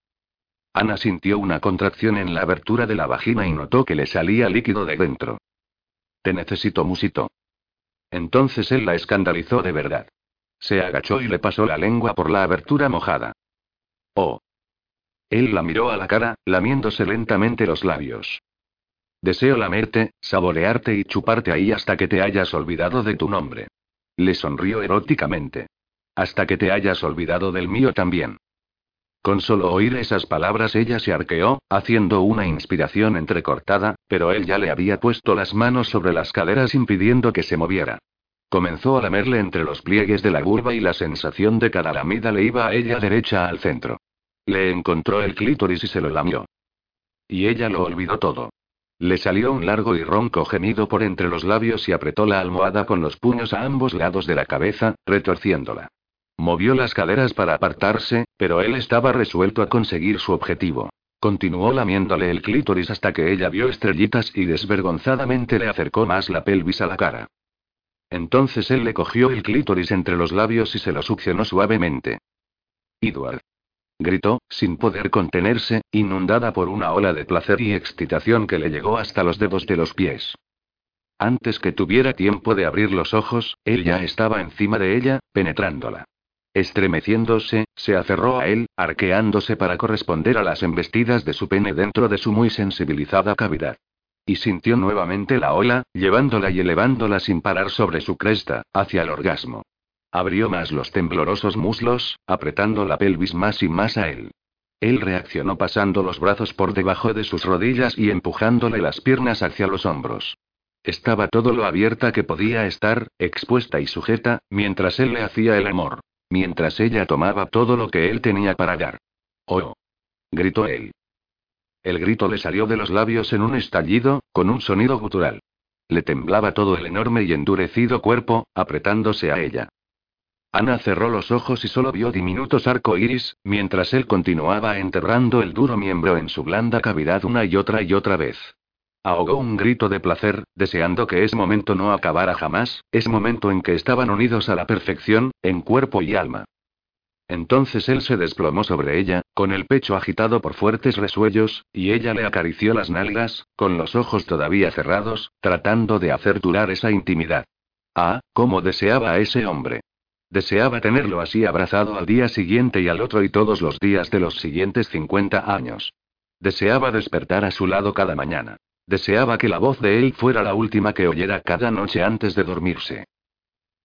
Ana sintió una contracción en la abertura de la vagina y notó que le salía líquido de dentro. Te necesito, musito. Entonces él la escandalizó de verdad. Se agachó y le pasó la lengua por la abertura mojada. Oh. Él la miró a la cara, lamiéndose lentamente los labios. Deseo lamerte, saborearte y chuparte ahí hasta que te hayas olvidado de tu nombre. Le sonrió eróticamente. Hasta que te hayas olvidado del mío también. Con solo oír esas palabras ella se arqueó, haciendo una inspiración entrecortada, pero él ya le había puesto las manos sobre las caderas impidiendo que se moviera. Comenzó a lamerle entre los pliegues de la curva y la sensación de cada lamida le iba a ella derecha al centro. Le encontró el clítoris y se lo lamió. Y ella lo olvidó todo. Le salió un largo y ronco gemido por entre los labios y apretó la almohada con los puños a ambos lados de la cabeza, retorciéndola. Movió las caderas para apartarse, pero él estaba resuelto a conseguir su objetivo. Continuó lamiéndole el clítoris hasta que ella vio estrellitas y desvergonzadamente le acercó más la pelvis a la cara. Entonces él le cogió el clítoris entre los labios y se lo succionó suavemente. Edward gritó, sin poder contenerse, inundada por una ola de placer y excitación que le llegó hasta los dedos de los pies. Antes que tuviera tiempo de abrir los ojos, él ya estaba encima de ella, penetrándola. Estremeciéndose, se aferró a él, arqueándose para corresponder a las embestidas de su pene dentro de su muy sensibilizada cavidad. Y sintió nuevamente la ola, llevándola y elevándola sin parar sobre su cresta, hacia el orgasmo. Abrió más los temblorosos muslos, apretando la pelvis más y más a él. Él reaccionó pasando los brazos por debajo de sus rodillas y empujándole las piernas hacia los hombros. Estaba todo lo abierta que podía estar, expuesta y sujeta, mientras él le hacía el amor. Mientras ella tomaba todo lo que él tenía para dar. ¡Oh! gritó él. El grito le salió de los labios en un estallido, con un sonido gutural. Le temblaba todo el enorme y endurecido cuerpo, apretándose a ella. Ana cerró los ojos y solo vio diminutos arco iris, mientras él continuaba enterrando el duro miembro en su blanda cavidad una y otra y otra vez. Ahogó un grito de placer, deseando que ese momento no acabara jamás, ese momento en que estaban unidos a la perfección, en cuerpo y alma. Entonces él se desplomó sobre ella, con el pecho agitado por fuertes resuellos, y ella le acarició las nalgas, con los ojos todavía cerrados, tratando de hacer durar esa intimidad. Ah, cómo deseaba a ese hombre. Deseaba tenerlo así abrazado al día siguiente y al otro y todos los días de los siguientes 50 años. Deseaba despertar a su lado cada mañana. Deseaba que la voz de él fuera la última que oyera cada noche antes de dormirse.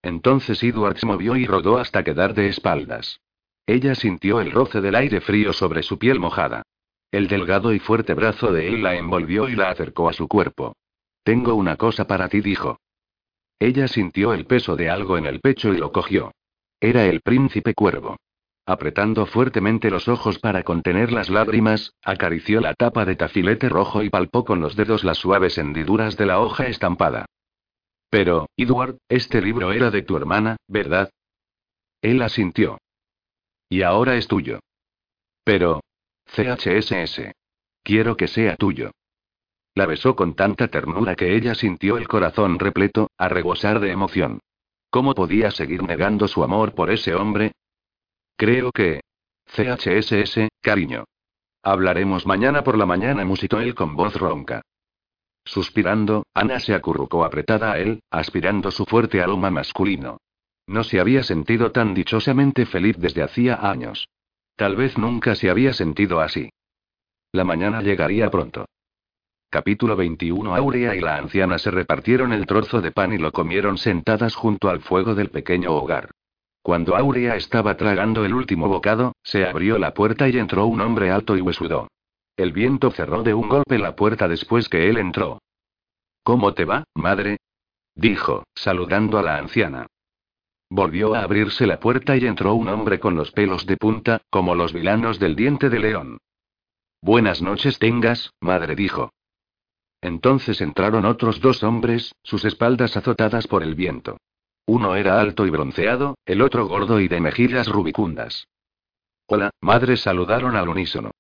Entonces Edward se movió y rodó hasta quedar de espaldas. Ella sintió el roce del aire frío sobre su piel mojada. El delgado y fuerte brazo de él la envolvió y la acercó a su cuerpo. Tengo una cosa para ti, dijo. Ella sintió el peso de algo en el pecho y lo cogió. Era el príncipe cuervo. Apretando fuertemente los ojos para contener las lágrimas, acarició la tapa de tafilete rojo y palpó con los dedos las suaves hendiduras de la hoja estampada. Pero, Edward, este libro era de tu hermana, ¿verdad? Él asintió. Y ahora es tuyo. Pero. CHSS. Quiero que sea tuyo. La besó con tanta ternura que ella sintió el corazón repleto, a rebosar de emoción. ¿Cómo podía seguir negando su amor por ese hombre? Creo que. CHSS, cariño. Hablaremos mañana por la mañana, musitó él con voz ronca. Suspirando, Ana se acurrucó apretada a él, aspirando su fuerte aroma masculino. No se había sentido tan dichosamente feliz desde hacía años. Tal vez nunca se había sentido así. La mañana llegaría pronto. Capítulo 21 Aurea y la anciana se repartieron el trozo de pan y lo comieron sentadas junto al fuego del pequeño hogar. Cuando Aurea estaba tragando el último bocado, se abrió la puerta y entró un hombre alto y huesudo. El viento cerró de un golpe la puerta después que él entró. ¿Cómo te va, madre? dijo, saludando a la anciana. Volvió a abrirse la puerta y entró un hombre con los pelos de punta, como los vilanos del diente de león. Buenas noches tengas, madre dijo. Entonces entraron otros dos hombres, sus espaldas azotadas por el viento. Uno era alto y bronceado, el otro gordo y de mejillas rubicundas. Hola, madre saludaron al unísono.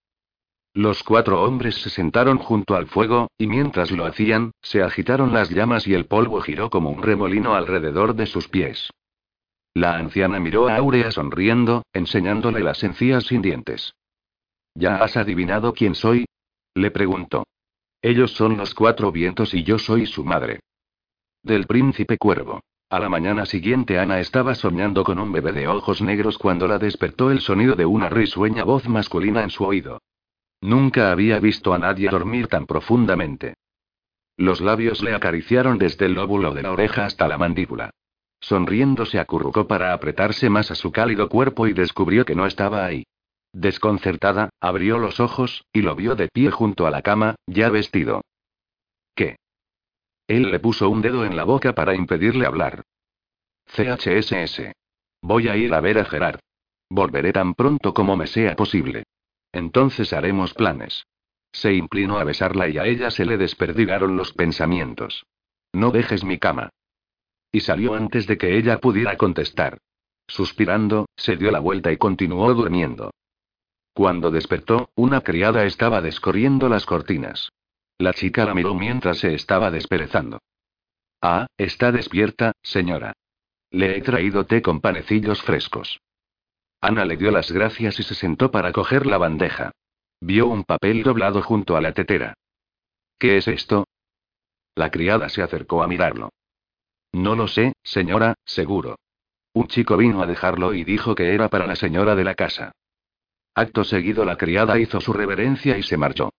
Los cuatro hombres se sentaron junto al fuego, y mientras lo hacían, se agitaron las llamas y el polvo giró como un remolino alrededor de sus pies. La anciana miró a Aurea sonriendo, enseñándole las encías sin dientes. ¿Ya has adivinado quién soy? le preguntó. Ellos son los cuatro vientos y yo soy su madre. Del príncipe cuervo. A la mañana siguiente Ana estaba soñando con un bebé de ojos negros cuando la despertó el sonido de una risueña voz masculina en su oído. Nunca había visto a nadie dormir tan profundamente. Los labios le acariciaron desde el lóbulo de la oreja hasta la mandíbula. Sonriendo se acurrucó para apretarse más a su cálido cuerpo y descubrió que no estaba ahí. Desconcertada, abrió los ojos, y lo vio de pie junto a la cama, ya vestido. ¿Qué? Él le puso un dedo en la boca para impedirle hablar. CHSS. Voy a ir a ver a Gerard. Volveré tan pronto como me sea posible. Entonces haremos planes. Se inclinó a besarla y a ella se le desperdigaron los pensamientos. No dejes mi cama y salió antes de que ella pudiera contestar. Suspirando, se dio la vuelta y continuó durmiendo. Cuando despertó, una criada estaba descorriendo las cortinas. La chica la miró mientras se estaba desperezando. Ah, está despierta, señora. Le he traído té con panecillos frescos. Ana le dio las gracias y se sentó para coger la bandeja. Vio un papel doblado junto a la tetera. ¿Qué es esto? La criada se acercó a mirarlo. No lo sé, señora, seguro. Un chico vino a dejarlo y dijo que era para la señora de la casa. Acto seguido la criada hizo su reverencia y se marchó.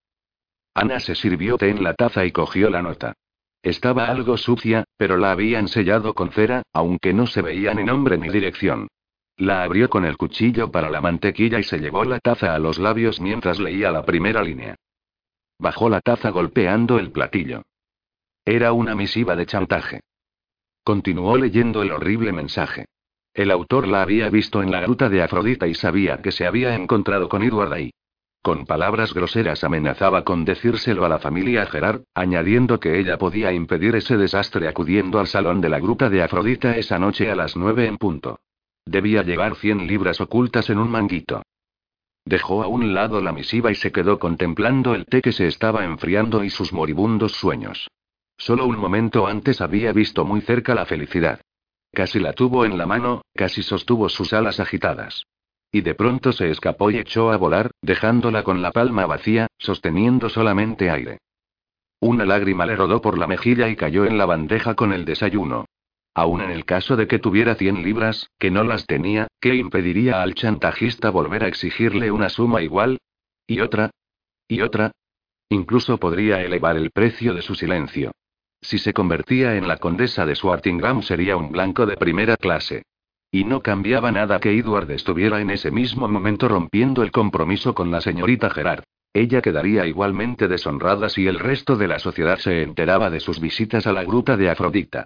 Ana se sirvió té en la taza y cogió la nota. Estaba algo sucia, pero la habían sellado con cera, aunque no se veía ni nombre ni dirección. La abrió con el cuchillo para la mantequilla y se llevó la taza a los labios mientras leía la primera línea. Bajó la taza golpeando el platillo. Era una misiva de chantaje. Continuó leyendo el horrible mensaje. El autor la había visto en la gruta de Afrodita y sabía que se había encontrado con Edward ahí. Con palabras groseras amenazaba con decírselo a la familia Gerard, añadiendo que ella podía impedir ese desastre acudiendo al salón de la gruta de Afrodita esa noche a las nueve en punto. Debía llevar cien libras ocultas en un manguito. Dejó a un lado la misiva y se quedó contemplando el té que se estaba enfriando y sus moribundos sueños. Solo un momento antes había visto muy cerca la felicidad. Casi la tuvo en la mano, casi sostuvo sus alas agitadas. Y de pronto se escapó y echó a volar, dejándola con la palma vacía, sosteniendo solamente aire. Una lágrima le rodó por la mejilla y cayó en la bandeja con el desayuno. Aún en el caso de que tuviera 100 libras, que no las tenía, ¿qué impediría al chantajista volver a exigirle una suma igual? ¿Y otra? ¿Y otra? Incluso podría elevar el precio de su silencio. Si se convertía en la condesa de Swartingham sería un blanco de primera clase. Y no cambiaba nada que Edward estuviera en ese mismo momento rompiendo el compromiso con la señorita Gerard. Ella quedaría igualmente deshonrada si el resto de la sociedad se enteraba de sus visitas a la gruta de Afrodita.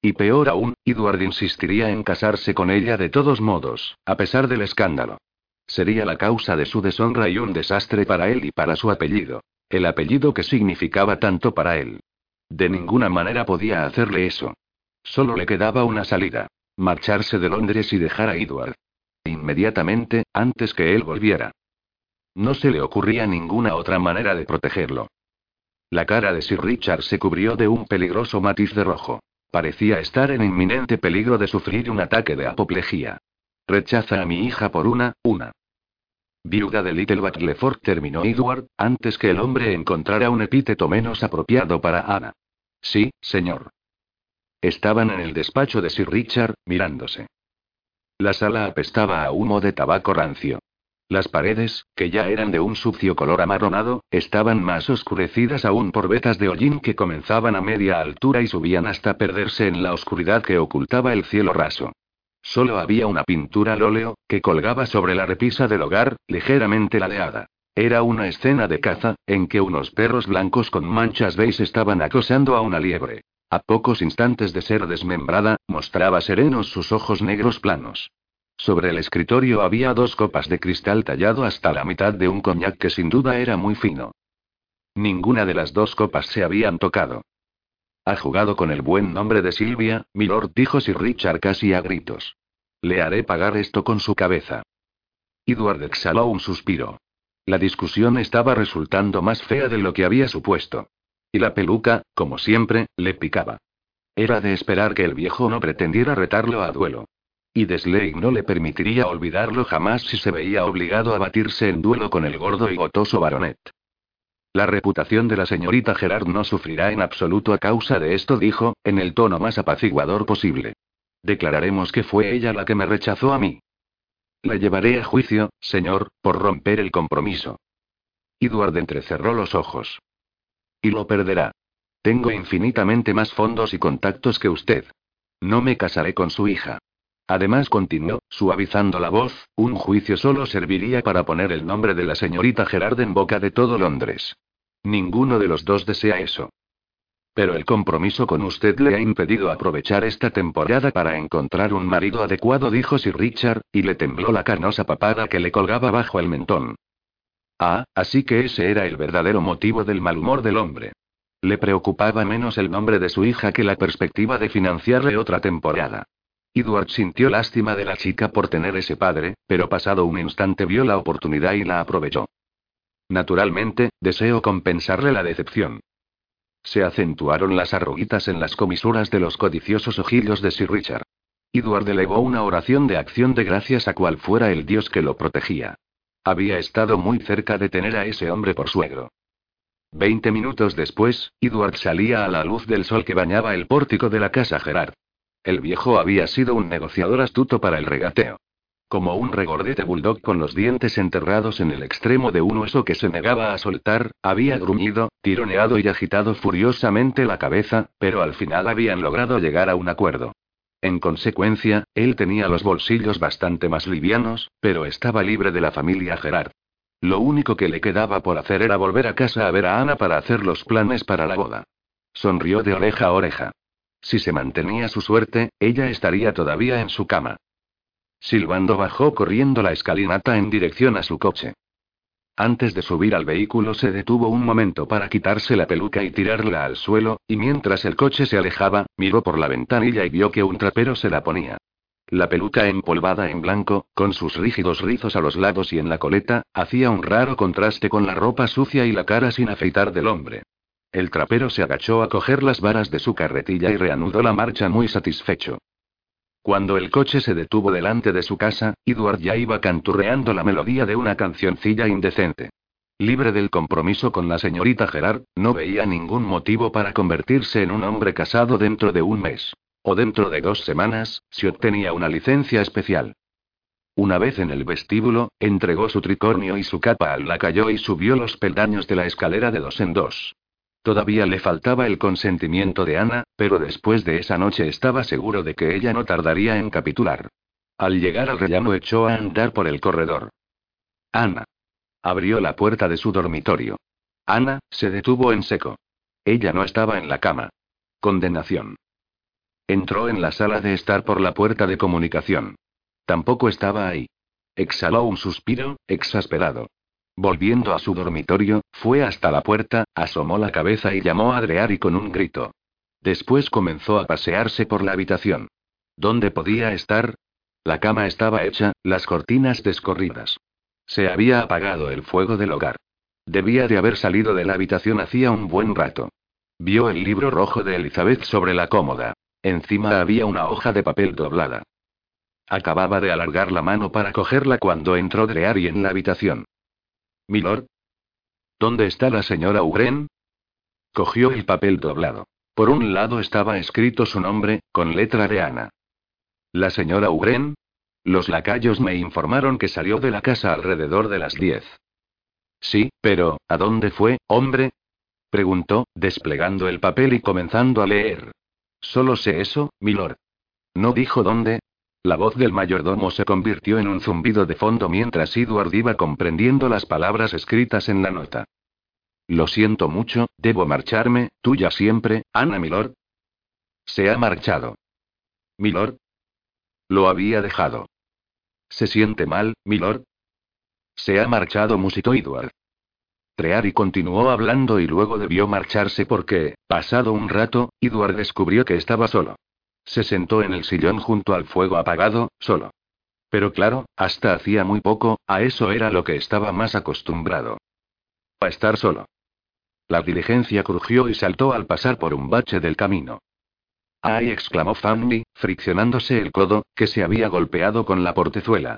Y peor aún, Edward insistiría en casarse con ella de todos modos, a pesar del escándalo. Sería la causa de su deshonra y un desastre para él y para su apellido. El apellido que significaba tanto para él. De ninguna manera podía hacerle eso. Solo le quedaba una salida. Marcharse de Londres y dejar a Edward. Inmediatamente, antes que él volviera. No se le ocurría ninguna otra manera de protegerlo. La cara de Sir Richard se cubrió de un peligroso matiz de rojo. Parecía estar en inminente peligro de sufrir un ataque de apoplejía. Rechaza a mi hija por una, una. Viuda de Little Batleford terminó Edward, antes que el hombre encontrara un epíteto menos apropiado para Ana. Sí, señor. Estaban en el despacho de Sir Richard, mirándose. La sala apestaba a humo de tabaco rancio. Las paredes, que ya eran de un sucio color amarronado, estaban más oscurecidas aún por vetas de hollín que comenzaban a media altura y subían hasta perderse en la oscuridad que ocultaba el cielo raso. Solo había una pintura al óleo, que colgaba sobre la repisa del hogar, ligeramente ladeada. Era una escena de caza, en que unos perros blancos con manchas beige estaban acosando a una liebre. A pocos instantes de ser desmembrada, mostraba serenos sus ojos negros planos. Sobre el escritorio había dos copas de cristal tallado hasta la mitad de un coñac que sin duda era muy fino. Ninguna de las dos copas se habían tocado. Ha jugado con el buen nombre de Silvia, milord, dijo Sir Richard casi a gritos. Le haré pagar esto con su cabeza. Edward exhaló un suspiro. La discusión estaba resultando más fea de lo que había supuesto. Y la peluca, como siempre, le picaba. Era de esperar que el viejo no pretendiera retarlo a duelo. Y Desley no le permitiría olvidarlo jamás si se veía obligado a batirse en duelo con el gordo y gotoso baronet. La reputación de la señorita Gerard no sufrirá en absoluto a causa de esto, dijo, en el tono más apaciguador posible. Declararemos que fue ella la que me rechazó a mí. La llevaré a juicio, señor, por romper el compromiso. Edward entrecerró los ojos. Y lo perderá. Tengo infinitamente más fondos y contactos que usted. No me casaré con su hija. Además continuó, suavizando la voz, un juicio solo serviría para poner el nombre de la señorita Gerard en boca de todo Londres. Ninguno de los dos desea eso. Pero el compromiso con usted le ha impedido aprovechar esta temporada para encontrar un marido adecuado, dijo Sir Richard, y le tembló la canosa papada que le colgaba bajo el mentón. Ah, así que ese era el verdadero motivo del mal humor del hombre. Le preocupaba menos el nombre de su hija que la perspectiva de financiarle otra temporada. Edward sintió lástima de la chica por tener ese padre, pero pasado un instante vio la oportunidad y la aprovechó. Naturalmente, deseo compensarle la decepción. Se acentuaron las arruguitas en las comisuras de los codiciosos ojillos de Sir Richard. Edward elevó una oración de acción de gracias a cual fuera el dios que lo protegía. Había estado muy cerca de tener a ese hombre por suegro. Veinte minutos después, Edward salía a la luz del sol que bañaba el pórtico de la casa Gerard. El viejo había sido un negociador astuto para el regateo. Como un regordete bulldog con los dientes enterrados en el extremo de un hueso que se negaba a soltar, había gruñido, tironeado y agitado furiosamente la cabeza, pero al final habían logrado llegar a un acuerdo. En consecuencia, él tenía los bolsillos bastante más livianos, pero estaba libre de la familia Gerard. Lo único que le quedaba por hacer era volver a casa a ver a Ana para hacer los planes para la boda. Sonrió de oreja a oreja. Si se mantenía su suerte, ella estaría todavía en su cama. Silbando bajó corriendo la escalinata en dirección a su coche. Antes de subir al vehículo se detuvo un momento para quitarse la peluca y tirarla al suelo, y mientras el coche se alejaba, miró por la ventanilla y vio que un trapero se la ponía. La peluca empolvada en blanco, con sus rígidos rizos a los lados y en la coleta, hacía un raro contraste con la ropa sucia y la cara sin afeitar del hombre. El trapero se agachó a coger las varas de su carretilla y reanudó la marcha muy satisfecho. Cuando el coche se detuvo delante de su casa, Edward ya iba canturreando la melodía de una cancioncilla indecente. Libre del compromiso con la señorita Gerard, no veía ningún motivo para convertirse en un hombre casado dentro de un mes. O dentro de dos semanas, si obtenía una licencia especial. Una vez en el vestíbulo, entregó su tricornio y su capa al lacayo y subió los peldaños de la escalera de dos en dos. Todavía le faltaba el consentimiento de Ana, pero después de esa noche estaba seguro de que ella no tardaría en capitular. Al llegar al rellano echó a andar por el corredor. Ana. Abrió la puerta de su dormitorio. Ana, se detuvo en seco. Ella no estaba en la cama. Condenación. Entró en la sala de estar por la puerta de comunicación. Tampoco estaba ahí. Exhaló un suspiro, exasperado. Volviendo a su dormitorio, fue hasta la puerta, asomó la cabeza y llamó a Adreari con un grito. Después comenzó a pasearse por la habitación. ¿Dónde podía estar? La cama estaba hecha, las cortinas descorridas. Se había apagado el fuego del hogar. Debía de haber salido de la habitación hacía un buen rato. Vio el libro rojo de Elizabeth sobre la cómoda. Encima había una hoja de papel doblada. Acababa de alargar la mano para cogerla cuando entró Dreary en la habitación. Milord. ¿Dónde está la señora Ugren? Cogió el papel doblado. Por un lado estaba escrito su nombre, con letra de Ana. ¿La señora Ugren? Los lacayos me informaron que salió de la casa alrededor de las diez. Sí, pero, ¿a dónde fue, hombre? preguntó, desplegando el papel y comenzando a leer. Solo sé eso, milord. ¿No dijo dónde? La voz del mayordomo se convirtió en un zumbido de fondo mientras Edward iba comprendiendo las palabras escritas en la nota. Lo siento mucho, debo marcharme, tuya siempre, Ana Milord. Se ha marchado. Milord. Lo había dejado. ¿Se siente mal, Milord? Se ha marchado, musitó Edward. Treari continuó hablando y luego debió marcharse porque, pasado un rato, Edward descubrió que estaba solo. Se sentó en el sillón junto al fuego apagado, solo. Pero claro, hasta hacía muy poco, a eso era lo que estaba más acostumbrado. A estar solo. La diligencia crujió y saltó al pasar por un bache del camino. ¡Ay! exclamó Fanny, friccionándose el codo, que se había golpeado con la portezuela.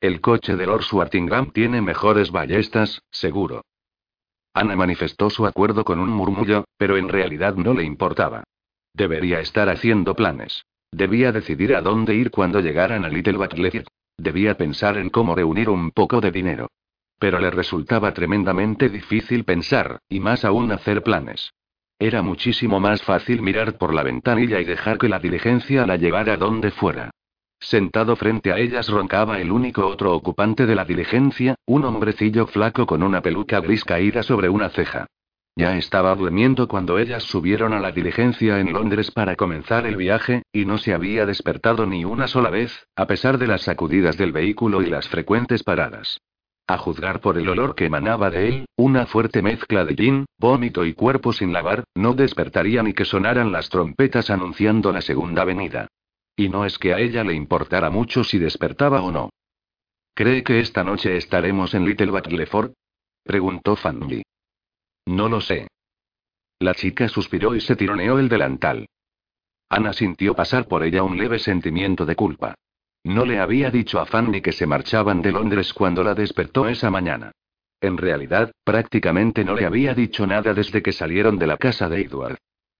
El coche de Lord Swartingham tiene mejores ballestas, seguro. Ana manifestó su acuerdo con un murmullo, pero en realidad no le importaba. Debería estar haciendo planes. Debía decidir a dónde ir cuando llegaran a Little Butler. Debía pensar en cómo reunir un poco de dinero. Pero le resultaba tremendamente difícil pensar, y más aún hacer planes. Era muchísimo más fácil mirar por la ventanilla y dejar que la diligencia la llevara donde fuera. Sentado frente a ellas roncaba el único otro ocupante de la diligencia, un hombrecillo flaco con una peluca gris caída sobre una ceja. Ya estaba durmiendo cuando ellas subieron a la diligencia en Londres para comenzar el viaje, y no se había despertado ni una sola vez, a pesar de las sacudidas del vehículo y las frecuentes paradas. A juzgar por el olor que emanaba de él, una fuerte mezcla de gin, vómito y cuerpo sin lavar, no despertaría ni que sonaran las trompetas anunciando la segunda venida. Y no es que a ella le importara mucho si despertaba o no. ¿Cree que esta noche estaremos en Little Batleford? preguntó Fanny. No lo sé. La chica suspiró y se tironeó el delantal. Ana sintió pasar por ella un leve sentimiento de culpa. No le había dicho a Fanny que se marchaban de Londres cuando la despertó esa mañana. En realidad, prácticamente no le había dicho nada desde que salieron de la casa de Edward.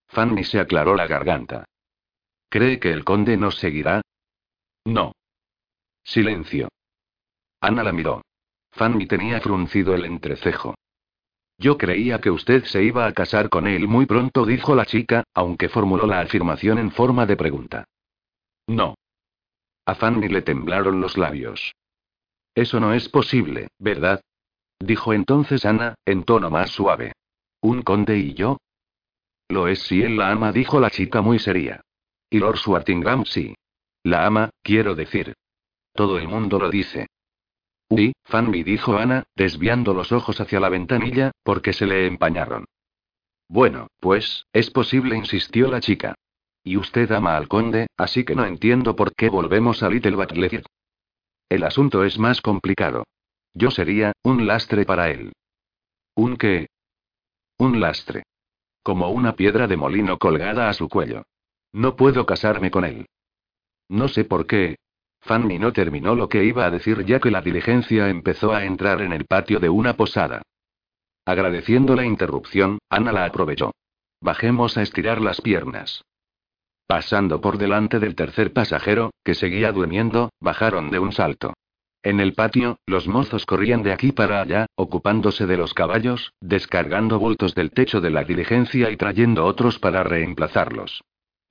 Fanny se aclaró la garganta. ¿Cree que el conde nos seguirá? No. Silencio. Ana la miró. Fanny tenía fruncido el entrecejo. Yo creía que usted se iba a casar con él muy pronto, dijo la chica, aunque formuló la afirmación en forma de pregunta. No. A Fanny le temblaron los labios. Eso no es posible, ¿verdad? Dijo entonces Ana, en tono más suave. ¿Un conde y yo? Lo es si él la ama, dijo la chica muy seria. Y Lord Swartingham sí. La ama, quiero decir. Todo el mundo lo dice. Uy, Fanny dijo Ana, desviando los ojos hacia la ventanilla, porque se le empañaron. Bueno, pues, es posible, insistió la chica. Y usted ama al conde, así que no entiendo por qué volvemos a Little Butler. El asunto es más complicado. Yo sería, un lastre para él. ¿Un qué? Un lastre. Como una piedra de molino colgada a su cuello. No puedo casarme con él. No sé por qué. Fanny no terminó lo que iba a decir ya que la diligencia empezó a entrar en el patio de una posada. Agradeciendo la interrupción, Ana la aprovechó. Bajemos a estirar las piernas. Pasando por delante del tercer pasajero, que seguía durmiendo, bajaron de un salto. En el patio, los mozos corrían de aquí para allá, ocupándose de los caballos, descargando bultos del techo de la diligencia y trayendo otros para reemplazarlos.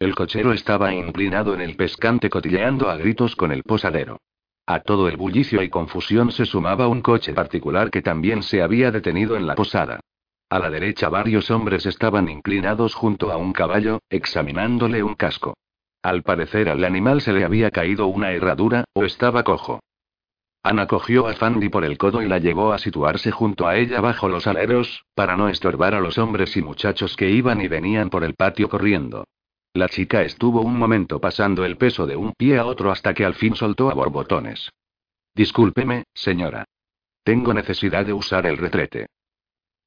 El cochero estaba inclinado en el pescante cotilleando a gritos con el posadero. A todo el bullicio y confusión se sumaba un coche particular que también se había detenido en la posada. A la derecha varios hombres estaban inclinados junto a un caballo, examinándole un casco. Al parecer al animal se le había caído una herradura, o estaba cojo. Ana cogió a Fandy por el codo y la llevó a situarse junto a ella bajo los aleros, para no estorbar a los hombres y muchachos que iban y venían por el patio corriendo. La chica estuvo un momento pasando el peso de un pie a otro hasta que al fin soltó a borbotones. Discúlpeme, señora. Tengo necesidad de usar el retrete.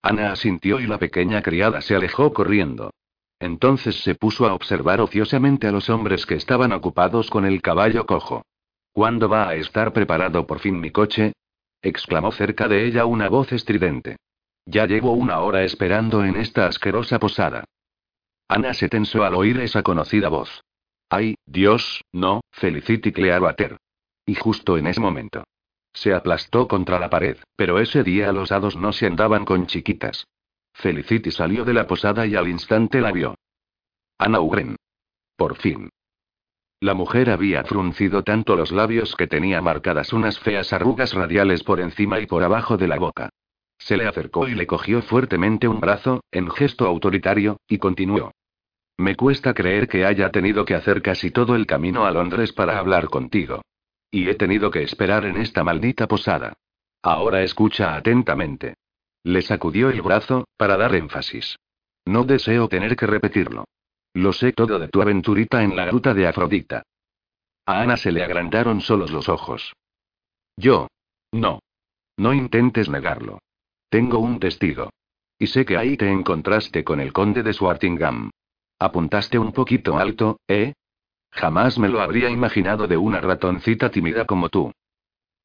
Ana asintió y la pequeña criada se alejó corriendo. Entonces se puso a observar ociosamente a los hombres que estaban ocupados con el caballo cojo. ¿Cuándo va a estar preparado por fin mi coche? exclamó cerca de ella una voz estridente. Ya llevo una hora esperando en esta asquerosa posada. Ana se tensó al oír esa conocida voz. Ay, Dios, no, Felicity Clearwater. Y justo en ese momento. Se aplastó contra la pared, pero ese día los hados no se andaban con chiquitas. Felicity salió de la posada y al instante la vio. Ana Ugren. Por fin. La mujer había fruncido tanto los labios que tenía marcadas unas feas arrugas radiales por encima y por abajo de la boca. Se le acercó y le cogió fuertemente un brazo, en gesto autoritario, y continuó. Me cuesta creer que haya tenido que hacer casi todo el camino a Londres para hablar contigo. Y he tenido que esperar en esta maldita posada. Ahora escucha atentamente. Le sacudió el brazo, para dar énfasis. No deseo tener que repetirlo. Lo sé todo de tu aventurita en la gruta de Afrodita. A Ana se le agrandaron solos los ojos. Yo. No. No intentes negarlo. Tengo un testigo. Y sé que ahí te encontraste con el conde de Swartingham. Apuntaste un poquito alto, ¿eh? Jamás me lo habría imaginado de una ratoncita tímida como tú.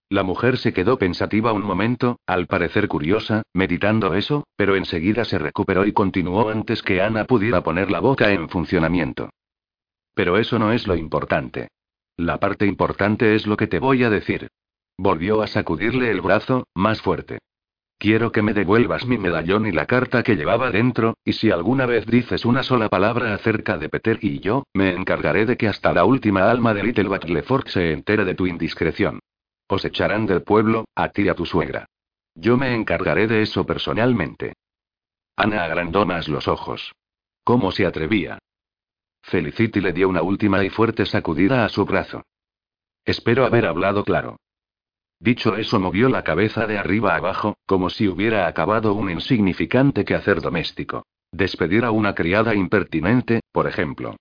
La mujer se quedó pensativa un momento, al parecer curiosa, meditando eso, pero enseguida se recuperó y continuó antes que Ana pudiera poner la boca en funcionamiento. Pero eso no es lo importante. La parte importante es lo que te voy a decir. Volvió a sacudirle el brazo, más fuerte. Quiero que me devuelvas mi medallón y la carta que llevaba dentro, y si alguna vez dices una sola palabra acerca de Peter y yo, me encargaré de que hasta la última alma de Little Batleford se entere de tu indiscreción. Os echarán del pueblo, a ti y a tu suegra. Yo me encargaré de eso personalmente. Ana agrandó más los ojos. ¿Cómo se atrevía? Felicity le dio una última y fuerte sacudida a su brazo. Espero haber hablado claro. Dicho eso, movió la cabeza de arriba abajo, como si hubiera acabado un insignificante quehacer doméstico. Despedir a una criada impertinente, por ejemplo.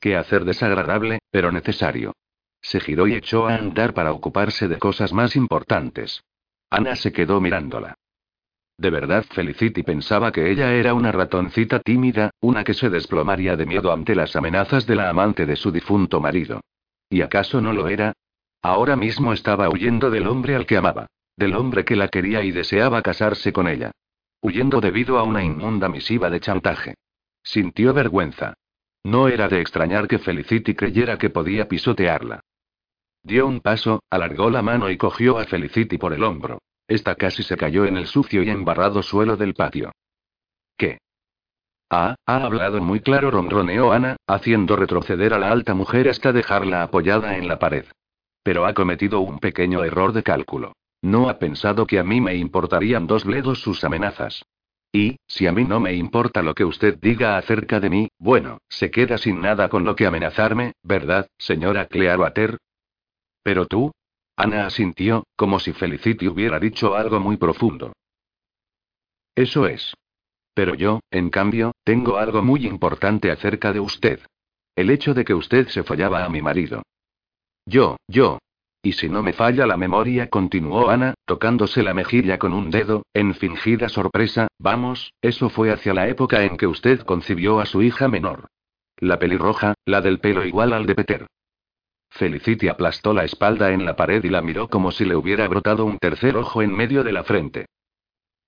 Quehacer desagradable, pero necesario. Se giró y echó a andar para ocuparse de cosas más importantes. Ana se quedó mirándola. De verdad Felicity pensaba que ella era una ratoncita tímida, una que se desplomaría de miedo ante las amenazas de la amante de su difunto marido. ¿Y acaso no lo era? Ahora mismo estaba huyendo del hombre al que amaba, del hombre que la quería y deseaba casarse con ella. Huyendo debido a una inmunda misiva de chantaje. Sintió vergüenza. No era de extrañar que Felicity creyera que podía pisotearla. Dio un paso, alargó la mano y cogió a Felicity por el hombro. Esta casi se cayó en el sucio y embarrado suelo del patio. ¿Qué? Ah, ha hablado muy claro, ronroneó Ana, haciendo retroceder a la alta mujer hasta dejarla apoyada en la pared. Pero ha cometido un pequeño error de cálculo. No ha pensado que a mí me importarían dos bledos sus amenazas. Y, si a mí no me importa lo que usted diga acerca de mí, bueno, se queda sin nada con lo que amenazarme, ¿verdad, señora Clearwater? Pero tú. Ana asintió, como si Felicity hubiera dicho algo muy profundo. Eso es. Pero yo, en cambio, tengo algo muy importante acerca de usted. El hecho de que usted se follaba a mi marido. Yo, yo. Y si no me falla la memoria, continuó Ana, tocándose la mejilla con un dedo, en fingida sorpresa, vamos, eso fue hacia la época en que usted concibió a su hija menor. La pelirroja, la del pelo igual al de Peter. Felicity aplastó la espalda en la pared y la miró como si le hubiera brotado un tercer ojo en medio de la frente.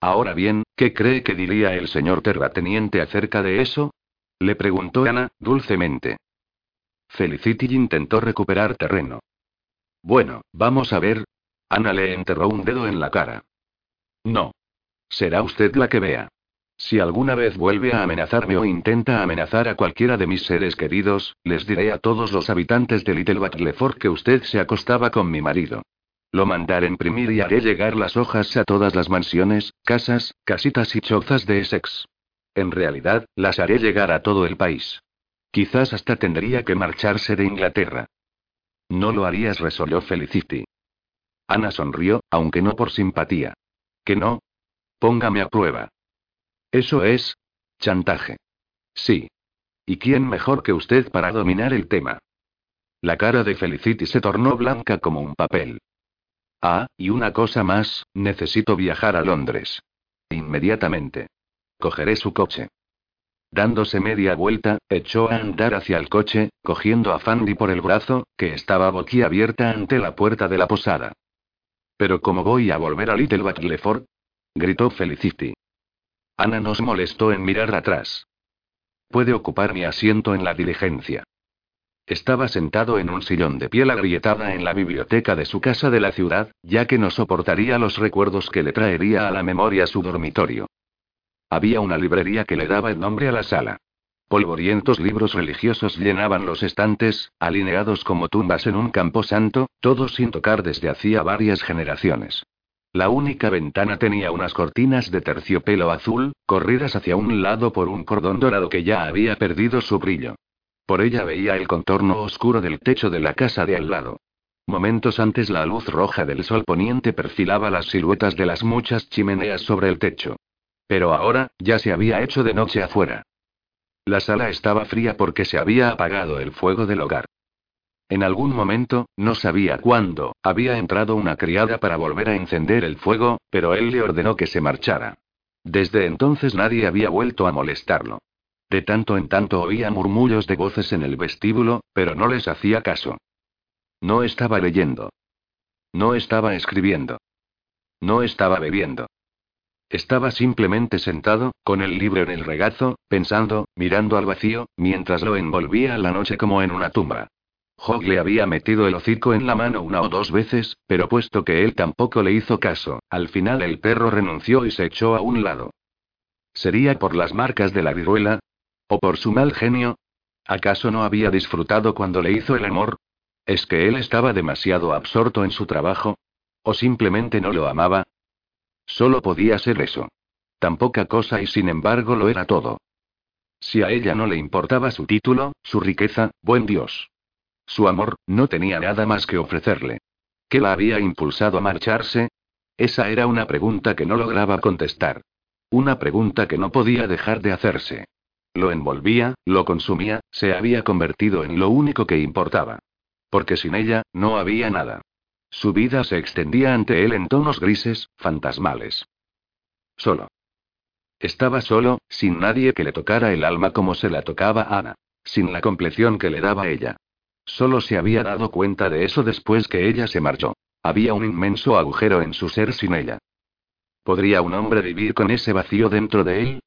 Ahora bien, ¿qué cree que diría el señor terrateniente acerca de eso? Le preguntó Ana, dulcemente. Felicity intentó recuperar terreno. Bueno, vamos a ver. Ana le enterró un dedo en la cara. No. Será usted la que vea. Si alguna vez vuelve a amenazarme o intenta amenazar a cualquiera de mis seres queridos, les diré a todos los habitantes de Little Batleford que usted se acostaba con mi marido. Lo mandaré imprimir y haré llegar las hojas a todas las mansiones, casas, casitas y chozas de Essex. En realidad, las haré llegar a todo el país. Quizás hasta tendría que marcharse de Inglaterra. No lo harías, resolvió Felicity. Ana sonrió, aunque no por simpatía. ¿Que no? Póngame a prueba. Eso es. Chantaje. Sí. ¿Y quién mejor que usted para dominar el tema? La cara de Felicity se tornó blanca como un papel. Ah, y una cosa más, necesito viajar a Londres. Inmediatamente. Cogeré su coche. Dándose media vuelta, echó a andar hacia el coche, cogiendo a Fanny por el brazo, que estaba boquiabierta ante la puerta de la posada. Pero ¿cómo voy a volver a Little Batleford? gritó Felicity. Ana nos molestó en mirar atrás. Puede ocupar mi asiento en la diligencia. Estaba sentado en un sillón de piel agrietada en la biblioteca de su casa de la ciudad, ya que no soportaría los recuerdos que le traería a la memoria su dormitorio. Había una librería que le daba el nombre a la sala. Polvorientos libros religiosos llenaban los estantes, alineados como tumbas en un campo santo, todos sin tocar desde hacía varias generaciones. La única ventana tenía unas cortinas de terciopelo azul, corridas hacia un lado por un cordón dorado que ya había perdido su brillo. Por ella veía el contorno oscuro del techo de la casa de al lado. Momentos antes la luz roja del sol poniente perfilaba las siluetas de las muchas chimeneas sobre el techo. Pero ahora, ya se había hecho de noche afuera. La sala estaba fría porque se había apagado el fuego del hogar. En algún momento, no sabía cuándo, había entrado una criada para volver a encender el fuego, pero él le ordenó que se marchara. Desde entonces nadie había vuelto a molestarlo. De tanto en tanto oía murmullos de voces en el vestíbulo, pero no les hacía caso. No estaba leyendo. No estaba escribiendo. No estaba bebiendo. Estaba simplemente sentado, con el libro en el regazo, pensando, mirando al vacío, mientras lo envolvía la noche como en una tumba. Hog le había metido el hocico en la mano una o dos veces, pero puesto que él tampoco le hizo caso, al final el perro renunció y se echó a un lado. ¿Sería por las marcas de la viruela? ¿O por su mal genio? ¿Acaso no había disfrutado cuando le hizo el amor? ¿Es que él estaba demasiado absorto en su trabajo? ¿O simplemente no lo amaba? Solo podía ser eso. Tan poca cosa y sin embargo lo era todo. Si a ella no le importaba su título, su riqueza, buen Dios. Su amor, no tenía nada más que ofrecerle. ¿Qué la había impulsado a marcharse? Esa era una pregunta que no lograba contestar. Una pregunta que no podía dejar de hacerse. Lo envolvía, lo consumía, se había convertido en lo único que importaba. Porque sin ella, no había nada. Su vida se extendía ante él en tonos grises, fantasmales. Solo. Estaba solo, sin nadie que le tocara el alma como se la tocaba Ana. Sin la compleción que le daba ella. Solo se había dado cuenta de eso después que ella se marchó. Había un inmenso agujero en su ser sin ella. ¿Podría un hombre vivir con ese vacío dentro de él?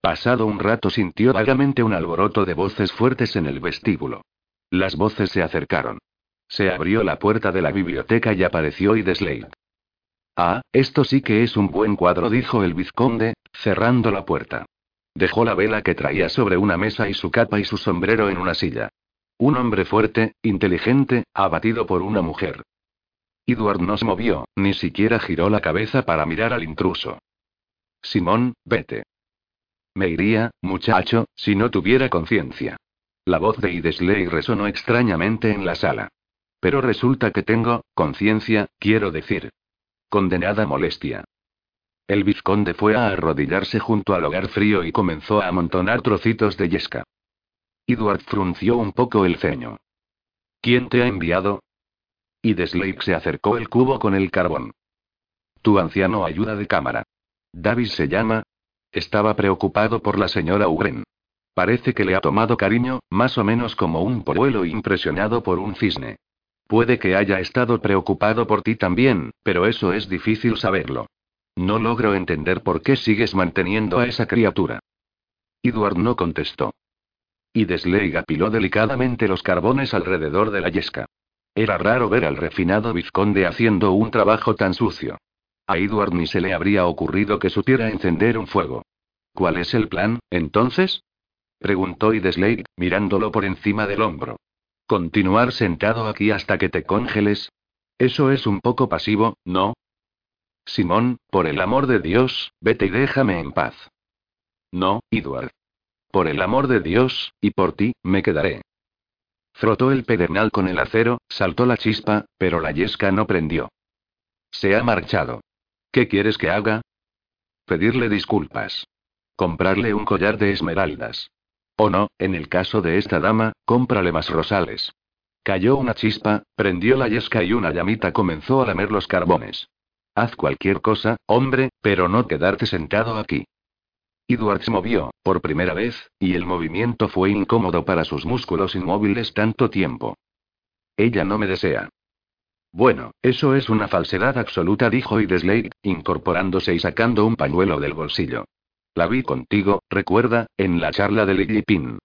Pasado un rato sintió vagamente un alboroto de voces fuertes en el vestíbulo. Las voces se acercaron. Se abrió la puerta de la biblioteca y apareció Ideslade. Ah, esto sí que es un buen cuadro, dijo el vizconde, cerrando la puerta. Dejó la vela que traía sobre una mesa y su capa y su sombrero en una silla. Un hombre fuerte, inteligente, abatido por una mujer. Edward no se movió, ni siquiera giró la cabeza para mirar al intruso. Simón, vete. Me iría, muchacho, si no tuviera conciencia. La voz de Idesley resonó extrañamente en la sala. Pero resulta que tengo, conciencia, quiero decir. Condenada molestia. El vizconde fue a arrodillarse junto al hogar frío y comenzó a amontonar trocitos de yesca. Edward frunció un poco el ceño. ¿Quién te ha enviado? Y Deslake se acercó el cubo con el carbón. Tu anciano ayuda de cámara. Davis se llama. Estaba preocupado por la señora Ugren. Parece que le ha tomado cariño, más o menos como un polluelo impresionado por un cisne. Puede que haya estado preocupado por ti también, pero eso es difícil saberlo. No logro entender por qué sigues manteniendo a esa criatura. Edward no contestó. Y Desley apiló delicadamente los carbones alrededor de la yesca. Era raro ver al refinado vizconde haciendo un trabajo tan sucio. A Edward ni se le habría ocurrido que supiera encender un fuego. ¿Cuál es el plan, entonces? preguntó Idesley, mirándolo por encima del hombro. ¿Continuar sentado aquí hasta que te congeles? Eso es un poco pasivo, ¿no? Simón, por el amor de Dios, vete y déjame en paz. No, Edward. Por el amor de Dios, y por ti, me quedaré. Frotó el pedernal con el acero, saltó la chispa, pero la yesca no prendió. Se ha marchado. ¿Qué quieres que haga? Pedirle disculpas. Comprarle un collar de esmeraldas. O no, en el caso de esta dama, cómprale más rosales. Cayó una chispa, prendió la yesca y una llamita comenzó a lamer los carbones. Haz cualquier cosa, hombre, pero no quedarte sentado aquí. Edward se movió, por primera vez, y el movimiento fue incómodo para sus músculos inmóviles tanto tiempo. Ella no me desea. Bueno, eso es una falsedad absoluta, dijo Idesley, incorporándose y sacando un pañuelo del bolsillo. La vi contigo, recuerda, en la charla de Lily Pin.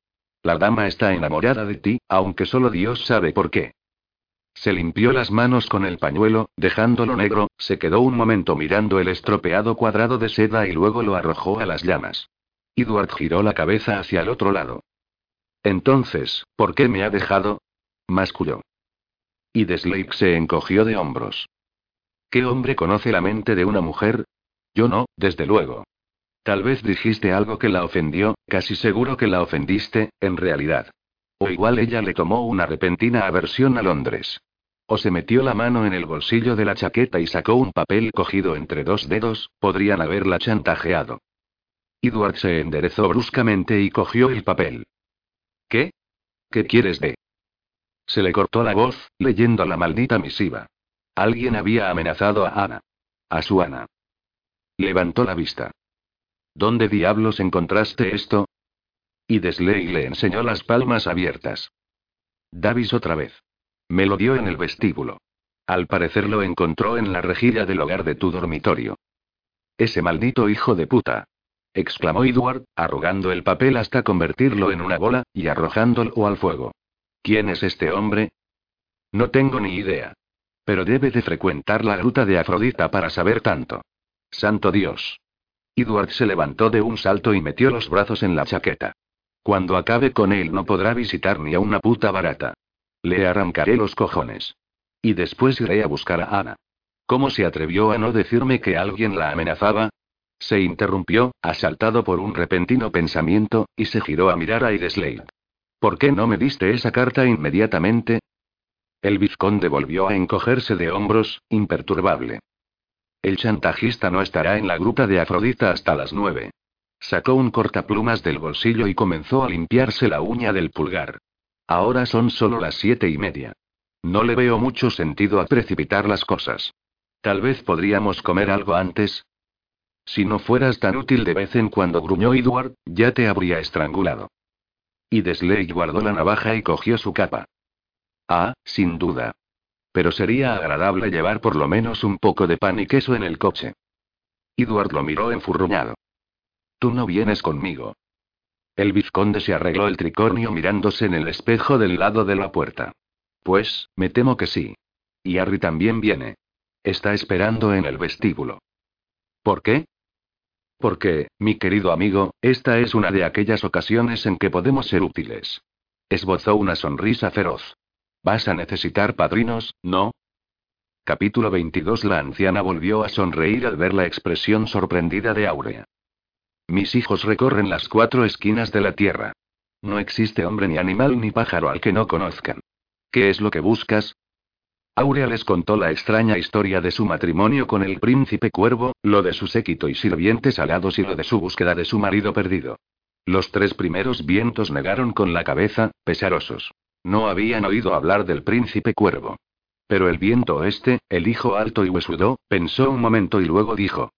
La dama está enamorada de ti, aunque solo Dios sabe por qué. Se limpió las manos con el pañuelo, dejándolo negro, se quedó un momento mirando el estropeado cuadrado de seda y luego lo arrojó a las llamas. Edward giró la cabeza hacia el otro lado. Entonces, ¿por qué me ha dejado? masculló. Y Deslake se encogió de hombros. ¿Qué hombre conoce la mente de una mujer? Yo no, desde luego. Tal vez dijiste algo que la ofendió, casi seguro que la ofendiste, en realidad. O igual ella le tomó una repentina aversión a Londres. O se metió la mano en el bolsillo de la chaqueta y sacó un papel cogido entre dos dedos, podrían haberla chantajeado. Edward se enderezó bruscamente y cogió el papel. ¿Qué? ¿Qué quieres de? Se le cortó la voz, leyendo la maldita misiva. Alguien había amenazado a Ana. A su Ana. Levantó la vista. ¿Dónde diablos encontraste esto? Y Desley le enseñó las palmas abiertas. Davis otra vez. Me lo dio en el vestíbulo. Al parecer lo encontró en la rejilla del hogar de tu dormitorio. Ese maldito hijo de puta. exclamó Edward, arrugando el papel hasta convertirlo en una bola, y arrojándolo al fuego. ¿Quién es este hombre? No tengo ni idea. Pero debe de frecuentar la gruta de Afrodita para saber tanto. Santo Dios. Edward se levantó de un salto y metió los brazos en la chaqueta. Cuando acabe con él no podrá visitar ni a una puta barata. Le arrancaré los cojones. Y después iré a buscar a Ana. ¿Cómo se atrevió a no decirme que alguien la amenazaba? Se interrumpió, asaltado por un repentino pensamiento, y se giró a mirar a Iresley. ¿Por qué no me diste esa carta inmediatamente? El vizconde volvió a encogerse de hombros, imperturbable. El chantajista no estará en la gruta de Afrodita hasta las nueve. Sacó un cortaplumas del bolsillo y comenzó a limpiarse la uña del pulgar. Ahora son solo las siete y media. No le veo mucho sentido a precipitar las cosas. Tal vez podríamos comer algo antes. Si no fueras tan útil de vez en cuando, gruñó Edward, ya te habría estrangulado. Y Desley guardó la navaja y cogió su capa. Ah, sin duda. Pero sería agradable llevar por lo menos un poco de pan y queso en el coche. Edward lo miró enfurruñado. Tú no vienes conmigo. El vizconde se arregló el tricornio mirándose en el espejo del lado de la puerta. Pues, me temo que sí. Y Harry también viene. Está esperando en el vestíbulo. ¿Por qué? Porque, mi querido amigo, esta es una de aquellas ocasiones en que podemos ser útiles. Esbozó una sonrisa feroz. Vas a necesitar padrinos, ¿no? Capítulo 22 La anciana volvió a sonreír al ver la expresión sorprendida de Aurea. Mis hijos recorren las cuatro esquinas de la tierra. No existe hombre ni animal ni pájaro al que no conozcan. ¿Qué es lo que buscas? Aurea les contó la extraña historia de su matrimonio con el príncipe cuervo, lo de su séquito y sirvientes alados y lo de su búsqueda de su marido perdido. Los tres primeros vientos negaron con la cabeza, pesarosos. No habían oído hablar del príncipe cuervo. Pero el viento oeste, el hijo alto y huesudo, pensó un momento y luego dijo.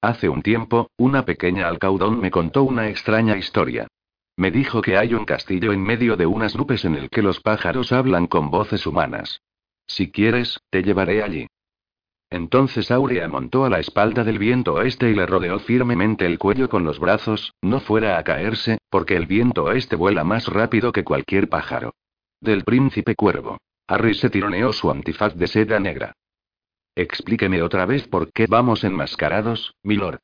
Hace un tiempo, una pequeña alcaudón me contó una extraña historia. Me dijo que hay un castillo en medio de unas nubes en el que los pájaros hablan con voces humanas. Si quieres, te llevaré allí. Entonces Aurea montó a la espalda del viento oeste y le rodeó firmemente el cuello con los brazos, no fuera a caerse, porque el viento oeste vuela más rápido que cualquier pájaro. Del príncipe cuervo. Harry se tironeó su antifaz de seda negra. Explíqueme otra vez por qué vamos enmascarados, milord.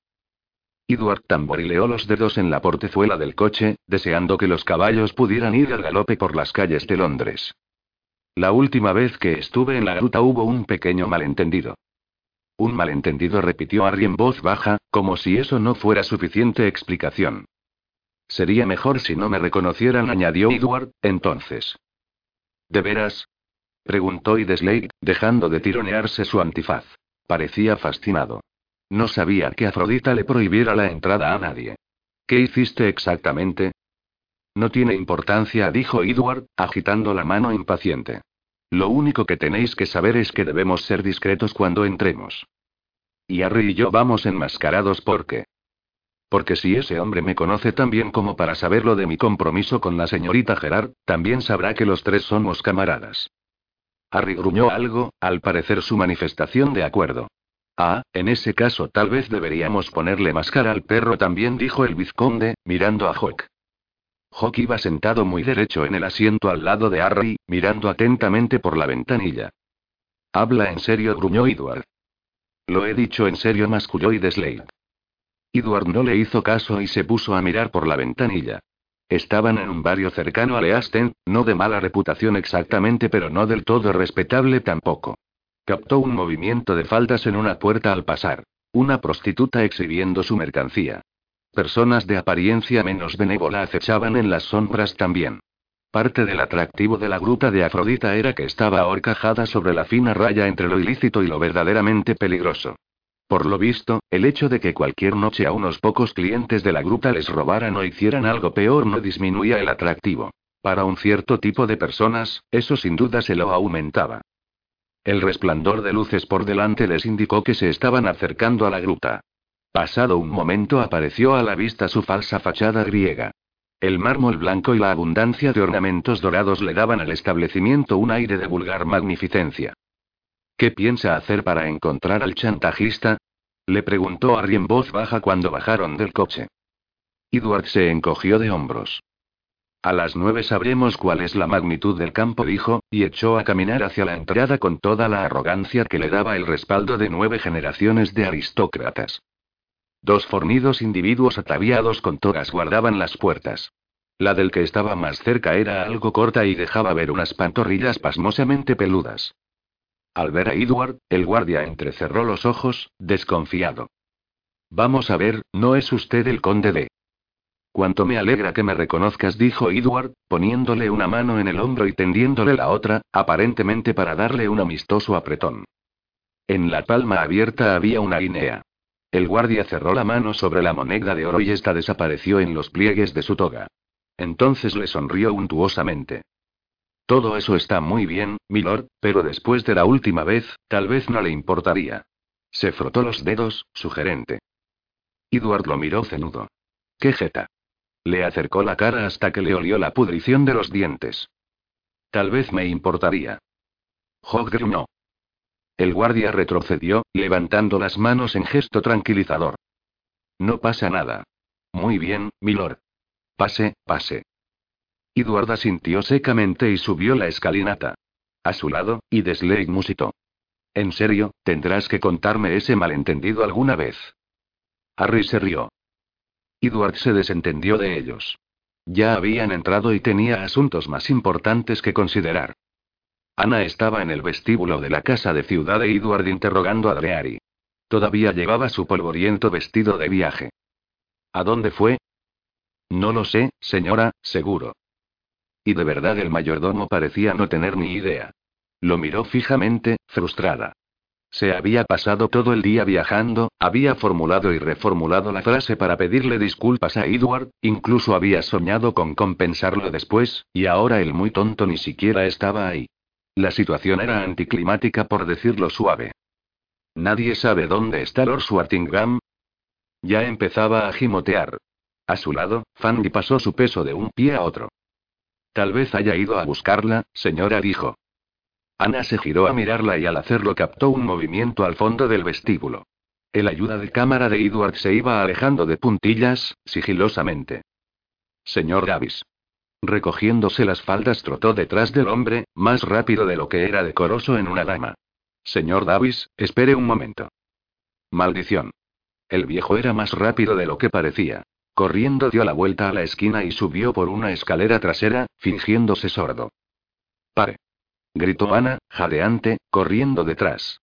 Edward tamborileó los dedos en la portezuela del coche, deseando que los caballos pudieran ir al galope por las calles de Londres. La última vez que estuve en la gruta hubo un pequeño malentendido. Un malentendido repitió Harry en voz baja, como si eso no fuera suficiente explicación. Sería mejor si no me reconocieran, añadió Edward, entonces. ¿De veras? preguntó Idesley, dejando de tironearse su antifaz. Parecía fascinado. No sabía que Afrodita le prohibiera la entrada a nadie. ¿Qué hiciste exactamente? No tiene importancia, dijo Edward, agitando la mano impaciente. Lo único que tenéis que saber es que debemos ser discretos cuando entremos. Y Harry y yo vamos enmascarados porque. Porque si ese hombre me conoce tan bien como para saberlo de mi compromiso con la señorita Gerard, también sabrá que los tres somos camaradas. Harry gruñó algo, al parecer su manifestación de acuerdo. Ah, en ese caso tal vez deberíamos ponerle máscara al perro también, dijo el vizconde, mirando a Hawk. Hawk iba sentado muy derecho en el asiento al lado de Harry, mirando atentamente por la ventanilla. Habla en serio, gruñó Edward. Lo he dicho en serio, masculló y Slade. Edward no le hizo caso y se puso a mirar por la ventanilla. Estaban en un barrio cercano a Leasten, no de mala reputación exactamente, pero no del todo respetable tampoco. Captó un movimiento de faldas en una puerta al pasar. Una prostituta exhibiendo su mercancía. Personas de apariencia menos benévola acechaban en las sombras también. Parte del atractivo de la gruta de Afrodita era que estaba ahorcajada sobre la fina raya entre lo ilícito y lo verdaderamente peligroso. Por lo visto, el hecho de que cualquier noche a unos pocos clientes de la gruta les robaran o hicieran algo peor no disminuía el atractivo. Para un cierto tipo de personas, eso sin duda se lo aumentaba. El resplandor de luces por delante les indicó que se estaban acercando a la gruta. Pasado un momento apareció a la vista su falsa fachada griega. El mármol blanco y la abundancia de ornamentos dorados le daban al establecimiento un aire de vulgar magnificencia. ¿Qué piensa hacer para encontrar al chantajista? Le preguntó Harry en voz baja cuando bajaron del coche. Edward se encogió de hombros. A las nueve sabremos cuál es la magnitud del campo, dijo, y echó a caminar hacia la entrada con toda la arrogancia que le daba el respaldo de nueve generaciones de aristócratas. Dos fornidos individuos ataviados con togas guardaban las puertas. La del que estaba más cerca era algo corta y dejaba ver unas pantorrillas pasmosamente peludas. Al ver a Edward, el guardia entrecerró los ojos, desconfiado. Vamos a ver, ¿no es usted el conde de... Cuánto me alegra que me reconozcas, dijo Edward, poniéndole una mano en el hombro y tendiéndole la otra, aparentemente para darle un amistoso apretón. En la palma abierta había una guinea. El guardia cerró la mano sobre la moneda de oro y esta desapareció en los pliegues de su toga. Entonces le sonrió untuosamente. Todo eso está muy bien, milord, pero después de la última vez, tal vez no le importaría. Se frotó los dedos, sugerente. Edward lo miró cenudo. ¡Qué jeta! Le acercó la cara hasta que le olió la pudrición de los dientes. Tal vez me importaría. Hogger no. El guardia retrocedió, levantando las manos en gesto tranquilizador. No pasa nada. Muy bien, milord. Pase, pase. Edward asintió secamente y subió la escalinata. A su lado, y Desley musitó. En serio, tendrás que contarme ese malentendido alguna vez. Harry se rió. Edward se desentendió de ellos. Ya habían entrado y tenía asuntos más importantes que considerar. Ana estaba en el vestíbulo de la casa de ciudad de Edward interrogando a Dreary. Todavía llevaba su polvoriento vestido de viaje. ¿A dónde fue? No lo sé, señora, seguro. Y de verdad el mayordomo parecía no tener ni idea. Lo miró fijamente, frustrada. Se había pasado todo el día viajando, había formulado y reformulado la frase para pedirle disculpas a Edward, incluso había soñado con compensarlo después, y ahora el muy tonto ni siquiera estaba ahí. La situación era anticlimática por decirlo suave. Nadie sabe dónde está Lord Swartingham. Ya empezaba a gimotear. A su lado, Fanny pasó su peso de un pie a otro. Tal vez haya ido a buscarla, señora dijo. Ana se giró a mirarla y al hacerlo captó un movimiento al fondo del vestíbulo. El ayuda de cámara de Edward se iba alejando de puntillas, sigilosamente. Señor Davis. Recogiéndose las faldas trotó detrás del hombre, más rápido de lo que era decoroso en una dama. Señor Davis, espere un momento. Maldición. El viejo era más rápido de lo que parecía. Corriendo dio la vuelta a la esquina y subió por una escalera trasera, fingiéndose sordo. Pare gritó Ana, jadeante, corriendo detrás.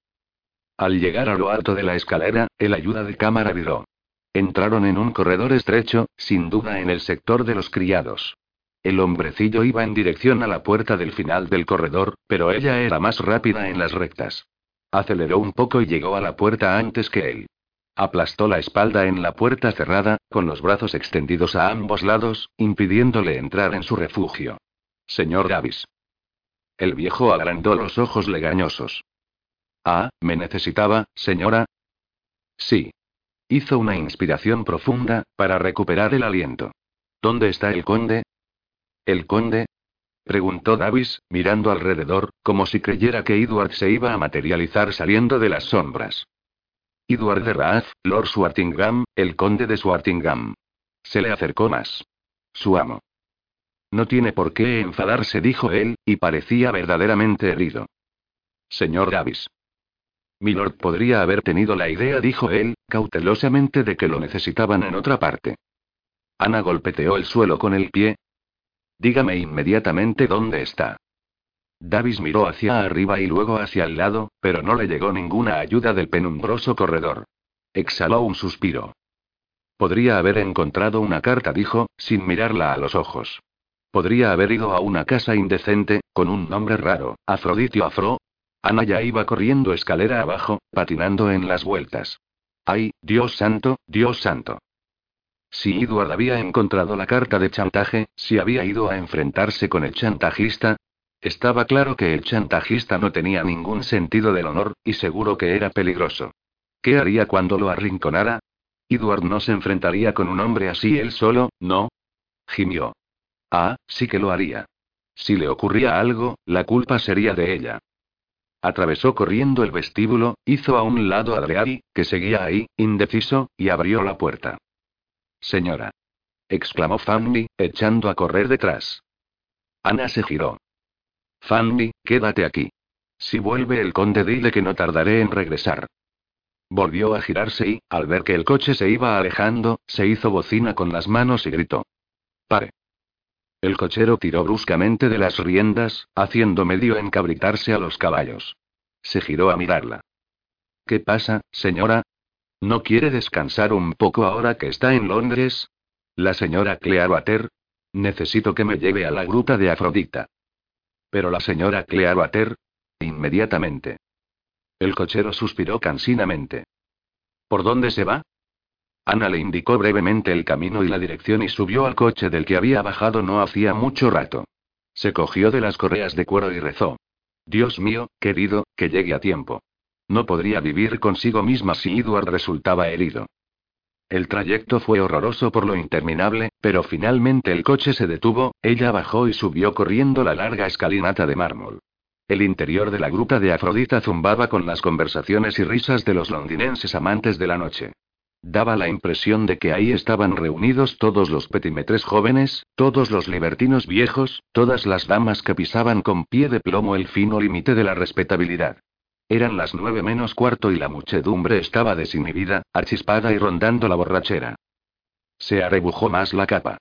Al llegar a lo alto de la escalera, el ayuda de cámara viró. Entraron en un corredor estrecho, sin duda en el sector de los criados. El hombrecillo iba en dirección a la puerta del final del corredor, pero ella era más rápida en las rectas. Aceleró un poco y llegó a la puerta antes que él. Aplastó la espalda en la puerta cerrada, con los brazos extendidos a ambos lados, impidiéndole entrar en su refugio. Señor Davis. El viejo agrandó los ojos legañosos. Ah, ¿me necesitaba, señora? Sí. Hizo una inspiración profunda, para recuperar el aliento. ¿Dónde está el conde? ¿El conde? preguntó Davis, mirando alrededor, como si creyera que Edward se iba a materializar saliendo de las sombras. Edward de Raaz, Lord Swartingham, el conde de Swartingham. Se le acercó más. Su amo. No tiene por qué enfadarse, dijo él, y parecía verdaderamente herido. Señor Davis. Milord podría haber tenido la idea, dijo él, cautelosamente, de que lo necesitaban en otra parte. Ana golpeteó el suelo con el pie. Dígame inmediatamente dónde está. Davis miró hacia arriba y luego hacia el lado, pero no le llegó ninguna ayuda del penumbroso corredor. Exhaló un suspiro. Podría haber encontrado una carta, dijo, sin mirarla a los ojos. Podría haber ido a una casa indecente, con un nombre raro, Afroditio Afro. Ana ya iba corriendo escalera abajo, patinando en las vueltas. ¡Ay, Dios santo, Dios santo! Si Edward había encontrado la carta de chantaje, si había ido a enfrentarse con el chantajista, estaba claro que el chantajista no tenía ningún sentido del honor, y seguro que era peligroso. ¿Qué haría cuando lo arrinconara? Edward no se enfrentaría con un hombre así él solo, ¿no? Gimió. Ah, sí que lo haría. Si le ocurría algo, la culpa sería de ella. Atravesó corriendo el vestíbulo, hizo a un lado a Adriari, que seguía ahí, indeciso, y abrió la puerta. Señora. exclamó Fanny, echando a correr detrás. Ana se giró. Fanny, quédate aquí. Si vuelve el conde, dile que no tardaré en regresar. Volvió a girarse y, al ver que el coche se iba alejando, se hizo bocina con las manos y gritó. Pare. El cochero tiró bruscamente de las riendas, haciendo medio encabritarse a los caballos. Se giró a mirarla. ¿Qué pasa, señora? ¿No quiere descansar un poco ahora que está en Londres? La señora Clearwater. Necesito que me lleve a la gruta de Afrodita. Pero la señora Clearwater. Inmediatamente. El cochero suspiró cansinamente. ¿Por dónde se va? Ana le indicó brevemente el camino y la dirección y subió al coche del que había bajado no hacía mucho rato. Se cogió de las correas de cuero y rezó. Dios mío, querido, que llegue a tiempo. No podría vivir consigo misma si Edward resultaba herido. El trayecto fue horroroso por lo interminable, pero finalmente el coche se detuvo, ella bajó y subió corriendo la larga escalinata de mármol. El interior de la gruta de Afrodita zumbaba con las conversaciones y risas de los londinenses amantes de la noche. Daba la impresión de que ahí estaban reunidos todos los petimetres jóvenes, todos los libertinos viejos, todas las damas que pisaban con pie de plomo el fino límite de la respetabilidad. Eran las nueve menos cuarto y la muchedumbre estaba desinhibida, achispada y rondando la borrachera. Se arrebujó más la capa.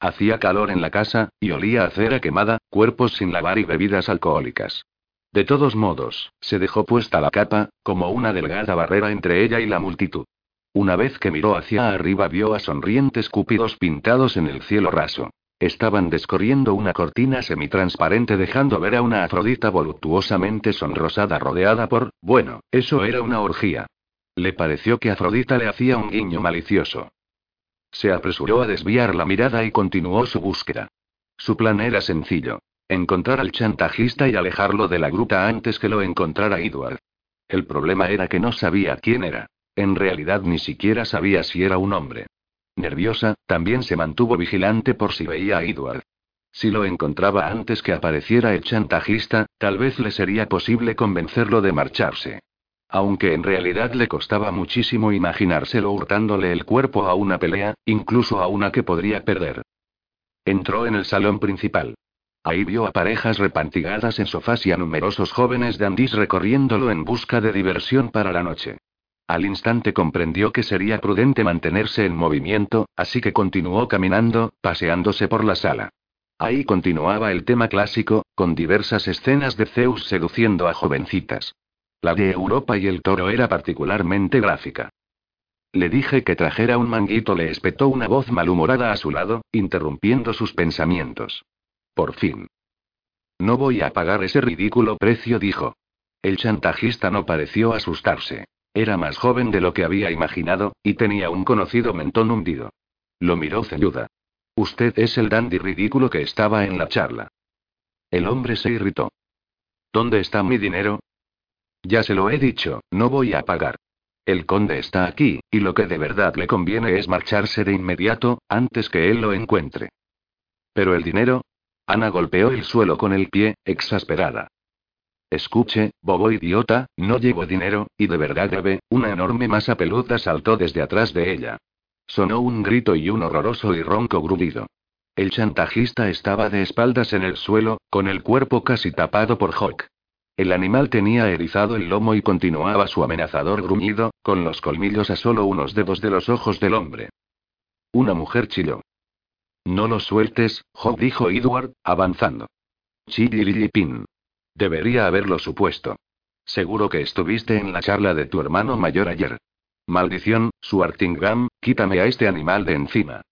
Hacía calor en la casa, y olía a cera quemada, cuerpos sin lavar y bebidas alcohólicas. De todos modos, se dejó puesta la capa, como una delgada barrera entre ella y la multitud. Una vez que miró hacia arriba vio a sonrientes cúpidos pintados en el cielo raso. Estaban descorriendo una cortina semitransparente dejando ver a una Afrodita voluptuosamente sonrosada rodeada por, bueno, eso era una orgía. Le pareció que Afrodita le hacía un guiño malicioso. Se apresuró a desviar la mirada y continuó su búsqueda. Su plan era sencillo. Encontrar al chantajista y alejarlo de la gruta antes que lo encontrara Edward. El problema era que no sabía quién era. En realidad ni siquiera sabía si era un hombre. Nerviosa, también se mantuvo vigilante por si veía a Edward. Si lo encontraba antes que apareciera el chantajista, tal vez le sería posible convencerlo de marcharse. Aunque en realidad le costaba muchísimo imaginárselo hurtándole el cuerpo a una pelea, incluso a una que podría perder. Entró en el salón principal. Ahí vio a parejas repantigadas en sofás y a numerosos jóvenes dandís recorriéndolo en busca de diversión para la noche. Al instante comprendió que sería prudente mantenerse en movimiento, así que continuó caminando, paseándose por la sala. Ahí continuaba el tema clásico, con diversas escenas de Zeus seduciendo a jovencitas. La de Europa y el toro era particularmente gráfica. Le dije que trajera un manguito, le espetó una voz malhumorada a su lado, interrumpiendo sus pensamientos. Por fin. No voy a pagar ese ridículo precio, dijo. El chantajista no pareció asustarse. Era más joven de lo que había imaginado, y tenía un conocido mentón hundido. Lo miró ceñuda. Usted es el dandy ridículo que estaba en la charla. El hombre se irritó. ¿Dónde está mi dinero? Ya se lo he dicho, no voy a pagar. El conde está aquí, y lo que de verdad le conviene es marcharse de inmediato, antes que él lo encuentre. Pero el dinero. Ana golpeó el suelo con el pie, exasperada. Escuche, bobo idiota, no llevo dinero, y de verdad debe, una enorme masa peluda saltó desde atrás de ella. Sonó un grito y un horroroso y ronco grudido. El chantajista estaba de espaldas en el suelo, con el cuerpo casi tapado por Hawk. El animal tenía erizado el lomo y continuaba su amenazador gruñido, con los colmillos a solo unos dedos de los ojos del hombre. Una mujer chilló. No lo sueltes, Hawk dijo Edward, avanzando. Chillililipin. Debería haberlo supuesto. Seguro que estuviste en la charla de tu hermano mayor ayer. Maldición, Suartingam, quítame a este animal de encima.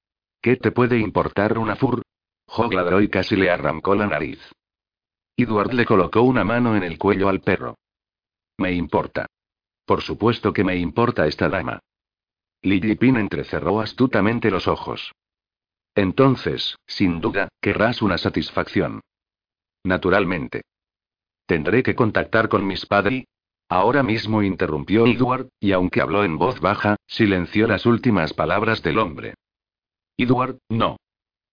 ¿Qué te puede importar una fur? Hog ladró y casi le arrancó la nariz. Edward le colocó una mano en el cuello al perro. Me importa. Por supuesto que me importa esta dama. Pin entrecerró astutamente los ojos. Entonces, sin duda, querrás una satisfacción. Naturalmente. Tendré que contactar con mis padres. Ahora mismo interrumpió Edward, y aunque habló en voz baja, silenció las últimas palabras del hombre. Edward, no.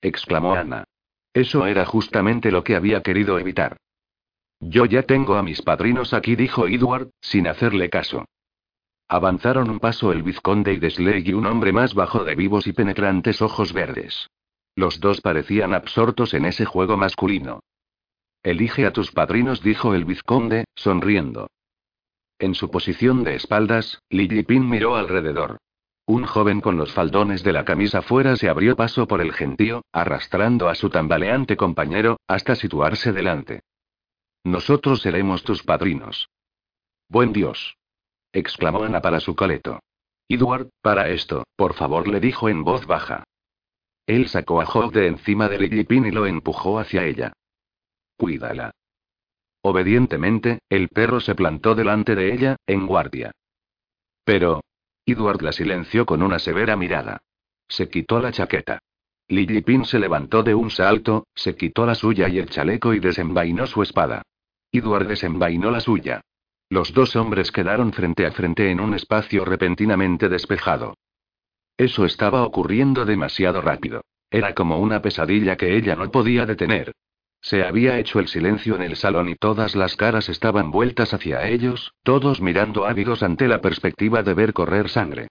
exclamó Ana. Eso era justamente lo que había querido evitar. Yo ya tengo a mis padrinos aquí, dijo Edward, sin hacerle caso. Avanzaron un paso el vizconde y Desley y un hombre más bajo de vivos y penetrantes ojos verdes. Los dos parecían absortos en ese juego masculino. Elige a tus padrinos, dijo el vizconde, sonriendo. En su posición de espaldas, Pin miró alrededor. Un joven con los faldones de la camisa fuera se abrió paso por el gentío, arrastrando a su tambaleante compañero, hasta situarse delante. Nosotros seremos tus padrinos. Buen Dios. exclamó Ana para su coleto. Edward, para esto, por favor, le dijo en voz baja. Él sacó a Hawk de encima de Pin y lo empujó hacia ella. Cuídala. Obedientemente, el perro se plantó delante de ella, en guardia. Pero. Edward la silenció con una severa mirada. Se quitó la chaqueta. Pin se levantó de un salto, se quitó la suya y el chaleco y desenvainó su espada. Edward desenvainó la suya. Los dos hombres quedaron frente a frente en un espacio repentinamente despejado. Eso estaba ocurriendo demasiado rápido. Era como una pesadilla que ella no podía detener. Se había hecho el silencio en el salón y todas las caras estaban vueltas hacia ellos, todos mirando ávidos ante la perspectiva de ver correr sangre.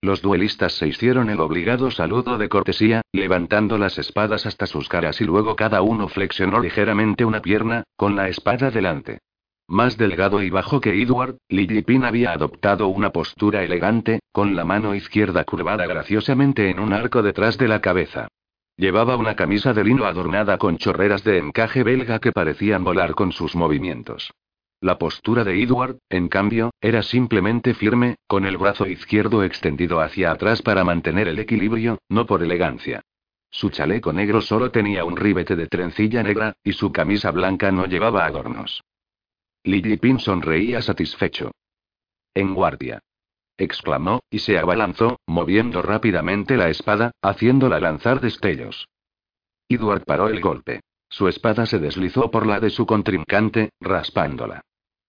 Los duelistas se hicieron el obligado saludo de cortesía, levantando las espadas hasta sus caras y luego cada uno flexionó ligeramente una pierna, con la espada delante. Más delgado y bajo que Edward, Pin había adoptado una postura elegante, con la mano izquierda curvada graciosamente en un arco detrás de la cabeza. Llevaba una camisa de lino adornada con chorreras de encaje belga que parecían volar con sus movimientos. La postura de Edward, en cambio, era simplemente firme, con el brazo izquierdo extendido hacia atrás para mantener el equilibrio, no por elegancia. Su chaleco negro solo tenía un ribete de trencilla negra, y su camisa blanca no llevaba adornos. Lily Pin sonreía satisfecho. En guardia. Exclamó, y se abalanzó, moviendo rápidamente la espada, haciéndola lanzar destellos. Edward paró el golpe. Su espada se deslizó por la de su contrincante, raspándola.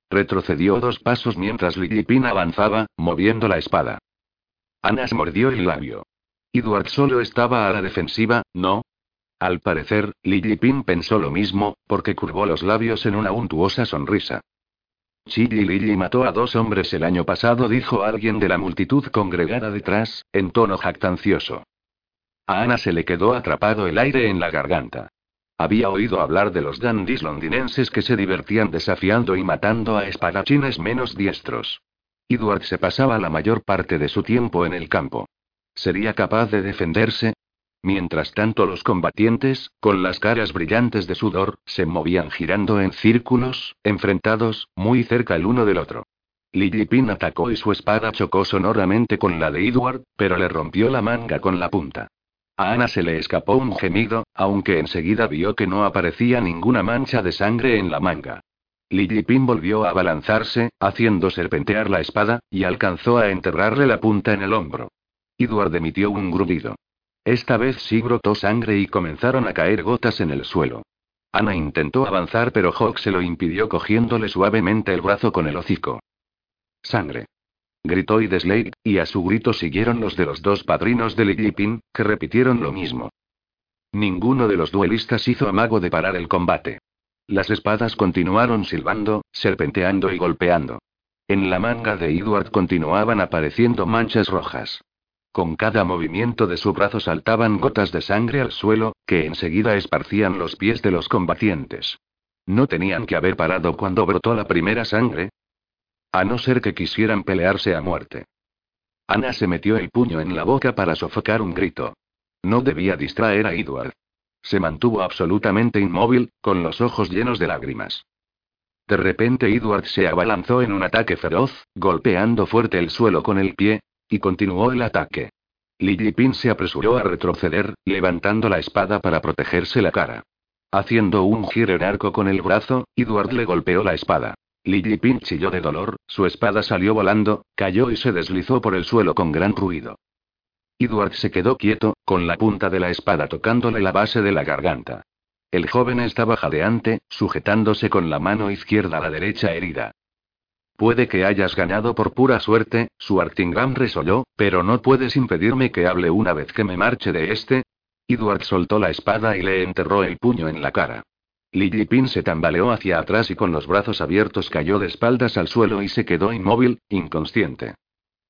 Retrocedió dos pasos mientras Lillipin avanzaba, moviendo la espada. Ana se mordió el labio. Edward solo estaba a la defensiva, ¿no? Al parecer, Lillipin pensó lo mismo, porque curvó los labios en una untuosa sonrisa. Chili mató a dos hombres el año pasado, dijo alguien de la multitud congregada detrás, en tono jactancioso. A Ana se le quedó atrapado el aire en la garganta. Había oído hablar de los dandis londinenses que se divertían desafiando y matando a espadachines menos diestros. Edward se pasaba la mayor parte de su tiempo en el campo. ¿Sería capaz de defenderse? Mientras tanto los combatientes, con las caras brillantes de sudor, se movían girando en círculos, enfrentados, muy cerca el uno del otro. Lillipin atacó y su espada chocó sonoramente con la de Edward, pero le rompió la manga con la punta. A Ana se le escapó un gemido, aunque enseguida vio que no aparecía ninguna mancha de sangre en la manga. Lillipin volvió a abalanzarse, haciendo serpentear la espada, y alcanzó a enterrarle la punta en el hombro. Edward emitió un grudido. Esta vez sí brotó sangre y comenzaron a caer gotas en el suelo. Ana intentó avanzar, pero Hawk se lo impidió cogiéndole suavemente el brazo con el hocico. Sangre gritó Slade, y a su grito siguieron los de los dos padrinos de Lillipin, que repitieron lo mismo. Ninguno de los duelistas hizo amago de parar el combate. Las espadas continuaron silbando, serpenteando y golpeando. En la manga de Edward continuaban apareciendo manchas rojas. Con cada movimiento de su brazo saltaban gotas de sangre al suelo, que enseguida esparcían los pies de los combatientes. No tenían que haber parado cuando brotó la primera sangre, a no ser que quisieran pelearse a muerte. Ana se metió el puño en la boca para sofocar un grito. No debía distraer a Edward. Se mantuvo absolutamente inmóvil, con los ojos llenos de lágrimas. De repente Edward se abalanzó en un ataque feroz, golpeando fuerte el suelo con el pie, y continuó el ataque. Lillipin se apresuró a retroceder, levantando la espada para protegerse la cara. Haciendo un giro en arco con el brazo, Edward le golpeó la espada. Lily Pin chilló de dolor, su espada salió volando, cayó y se deslizó por el suelo con gran ruido. Edward se quedó quieto, con la punta de la espada tocándole la base de la garganta. El joven estaba jadeante, sujetándose con la mano izquierda a la derecha herida. Puede que hayas ganado por pura suerte, su Artingham resolló, pero no puedes impedirme que hable una vez que me marche de este. Edward soltó la espada y le enterró el puño en la cara. Lily Pin se tambaleó hacia atrás y con los brazos abiertos cayó de espaldas al suelo y se quedó inmóvil, inconsciente.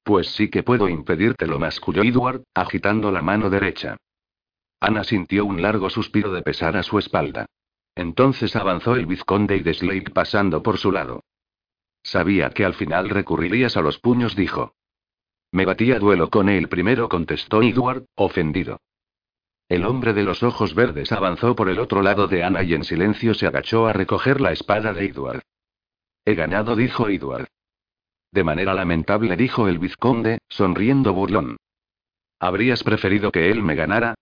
Pues sí que puedo impedírtelo, masculló Edward, agitando la mano derecha. Ana sintió un largo suspiro de pesar a su espalda. Entonces avanzó el vizconde y de Slade pasando por su lado. Sabía que al final recurrirías a los puños, dijo. Me batí a duelo con él primero, contestó Edward, ofendido. El hombre de los ojos verdes avanzó por el otro lado de Ana y en silencio se agachó a recoger la espada de Edward. He ganado, dijo Edward. De manera lamentable, dijo el vizconde, sonriendo burlón. ¿Habrías preferido que él me ganara?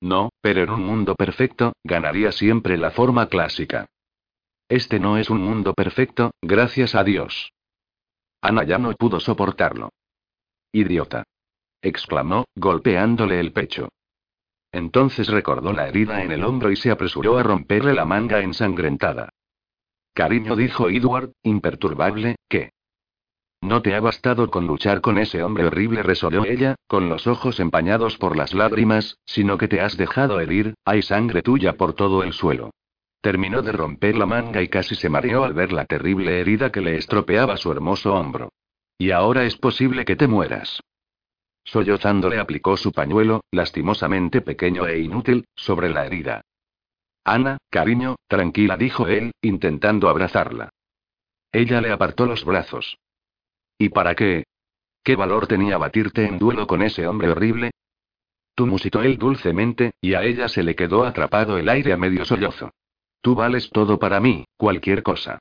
No, pero en un mundo perfecto, ganaría siempre la forma clásica. Este no es un mundo perfecto, gracias a Dios. Ana ya no pudo soportarlo. Idiota. exclamó, golpeándole el pecho. Entonces recordó la herida en el hombro y se apresuró a romperle la manga ensangrentada. Cariño, dijo Edward, imperturbable, ¿qué? No te ha bastado con luchar con ese hombre horrible, resolvió ella, con los ojos empañados por las lágrimas, sino que te has dejado herir, hay sangre tuya por todo el suelo. Terminó de romper la manga y casi se mareó al ver la terrible herida que le estropeaba su hermoso hombro. Y ahora es posible que te mueras. Sollozando le aplicó su pañuelo, lastimosamente pequeño e inútil, sobre la herida. Ana, cariño, tranquila, dijo él, intentando abrazarla. Ella le apartó los brazos. ¿Y para qué? ¿Qué valor tenía batirte en duelo con ese hombre horrible? Tú musitó él dulcemente, y a ella se le quedó atrapado el aire a medio sollozo. Tú vales todo para mí, cualquier cosa.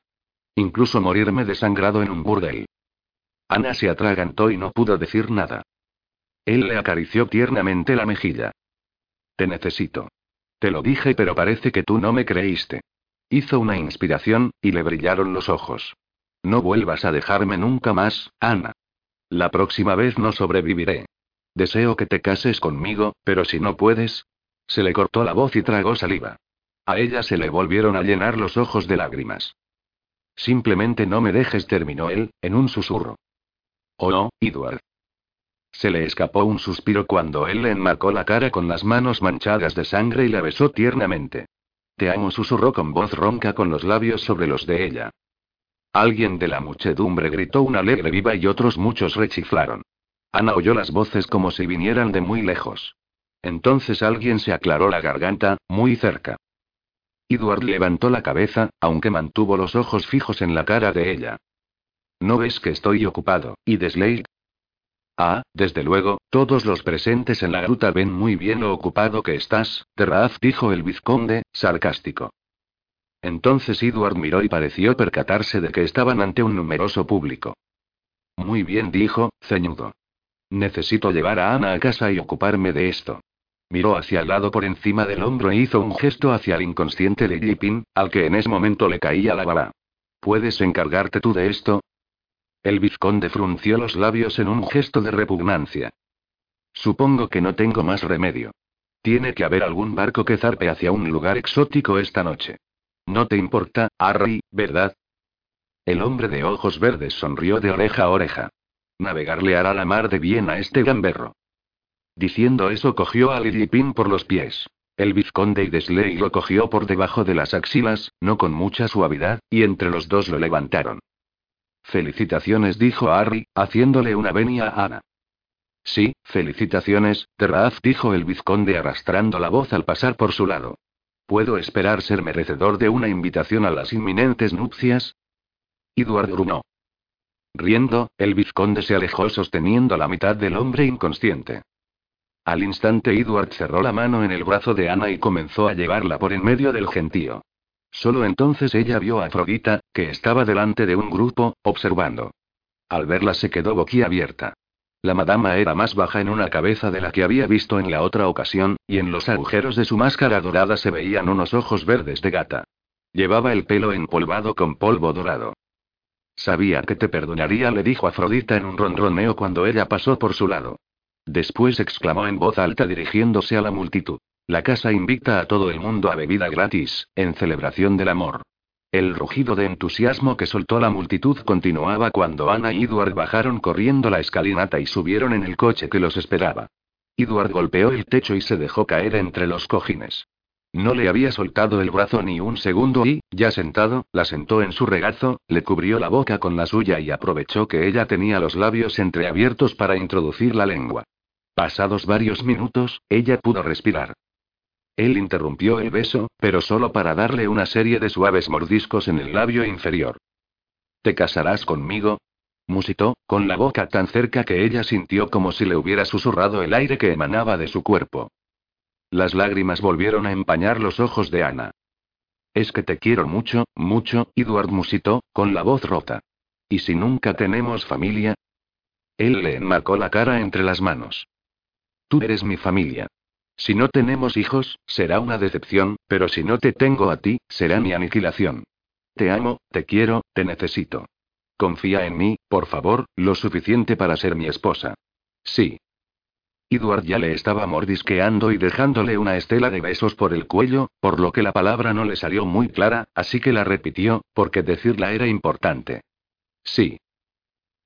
Incluso morirme desangrado en un burdel. Ana se atragantó y no pudo decir nada. Él le acarició tiernamente la mejilla. te necesito. Te lo dije, pero parece que tú no me creíste. Hizo una inspiración, y le brillaron los ojos. No vuelvas a dejarme nunca más, Ana. La próxima vez no sobreviviré. Deseo que te cases conmigo, pero si no puedes. Se le cortó la voz y tragó saliva. A ella se le volvieron a llenar los ojos de lágrimas. Simplemente no me dejes, terminó él, en un susurro. Oh no, Edward. Se le escapó un suspiro cuando él le enmarcó la cara con las manos manchadas de sangre y la besó tiernamente. Te amo, susurró con voz ronca con los labios sobre los de ella. Alguien de la muchedumbre gritó una alegre viva y otros muchos rechiflaron. Ana oyó las voces como si vinieran de muy lejos. Entonces alguien se aclaró la garganta, muy cerca. Edward levantó la cabeza, aunque mantuvo los ojos fijos en la cara de ella. ¿No ves que estoy ocupado, y Desley? Ah, desde luego, todos los presentes en la gruta ven muy bien lo ocupado que estás, Terraz dijo el vizconde, sarcástico. Entonces Edward miró y pareció percatarse de que estaban ante un numeroso público. Muy bien, dijo, ceñudo. Necesito llevar a Ana a casa y ocuparme de esto. Miró hacia el lado por encima del hombro e hizo un gesto hacia el inconsciente de Lipin, al que en ese momento le caía la baba. ¿Puedes encargarte tú de esto? El vizconde frunció los labios en un gesto de repugnancia. Supongo que no tengo más remedio. Tiene que haber algún barco que zarpe hacia un lugar exótico esta noche. No te importa, Harry, ¿verdad? El hombre de ojos verdes sonrió de oreja a oreja. Navegar le hará la mar de bien a este gamberro. Diciendo eso cogió a Lillipin por los pies. El vizconde y Desley lo cogió por debajo de las axilas, no con mucha suavidad, y entre los dos lo levantaron. Felicitaciones, dijo Harry, haciéndole una venia a Ana. Sí, felicitaciones, Terraz, dijo el vizconde arrastrando la voz al pasar por su lado. ¿Puedo esperar ser merecedor de una invitación a las inminentes nupcias? Edward grunó. Riendo, el vizconde se alejó sosteniendo la mitad del hombre inconsciente. Al instante Edward cerró la mano en el brazo de Ana y comenzó a llevarla por en medio del gentío. Solo entonces ella vio a Afrodita, que estaba delante de un grupo, observando. Al verla se quedó boquiabierta. La madama era más baja en una cabeza de la que había visto en la otra ocasión, y en los agujeros de su máscara dorada se veían unos ojos verdes de gata. Llevaba el pelo empolvado con polvo dorado. Sabía que te perdonaría, le dijo Afrodita en un ronroneo cuando ella pasó por su lado. Después exclamó en voz alta dirigiéndose a la multitud. La casa invita a todo el mundo a bebida gratis, en celebración del amor. El rugido de entusiasmo que soltó la multitud continuaba cuando Ana y Edward bajaron corriendo la escalinata y subieron en el coche que los esperaba. Edward golpeó el techo y se dejó caer entre los cojines. No le había soltado el brazo ni un segundo y, ya sentado, la sentó en su regazo, le cubrió la boca con la suya y aprovechó que ella tenía los labios entreabiertos para introducir la lengua. Pasados varios minutos, ella pudo respirar. Él interrumpió el beso, pero solo para darle una serie de suaves mordiscos en el labio inferior. ¿Te casarás conmigo? musitó, con la boca tan cerca que ella sintió como si le hubiera susurrado el aire que emanaba de su cuerpo. Las lágrimas volvieron a empañar los ojos de Ana. Es que te quiero mucho, mucho, Edward musitó, con la voz rota. ¿Y si nunca tenemos familia? Él le enmarcó la cara entre las manos. Tú eres mi familia. Si no tenemos hijos, será una decepción, pero si no te tengo a ti, será mi aniquilación. Te amo, te quiero, te necesito. Confía en mí, por favor, lo suficiente para ser mi esposa. Sí. Edward ya le estaba mordisqueando y dejándole una estela de besos por el cuello, por lo que la palabra no le salió muy clara, así que la repitió, porque decirla era importante. Sí.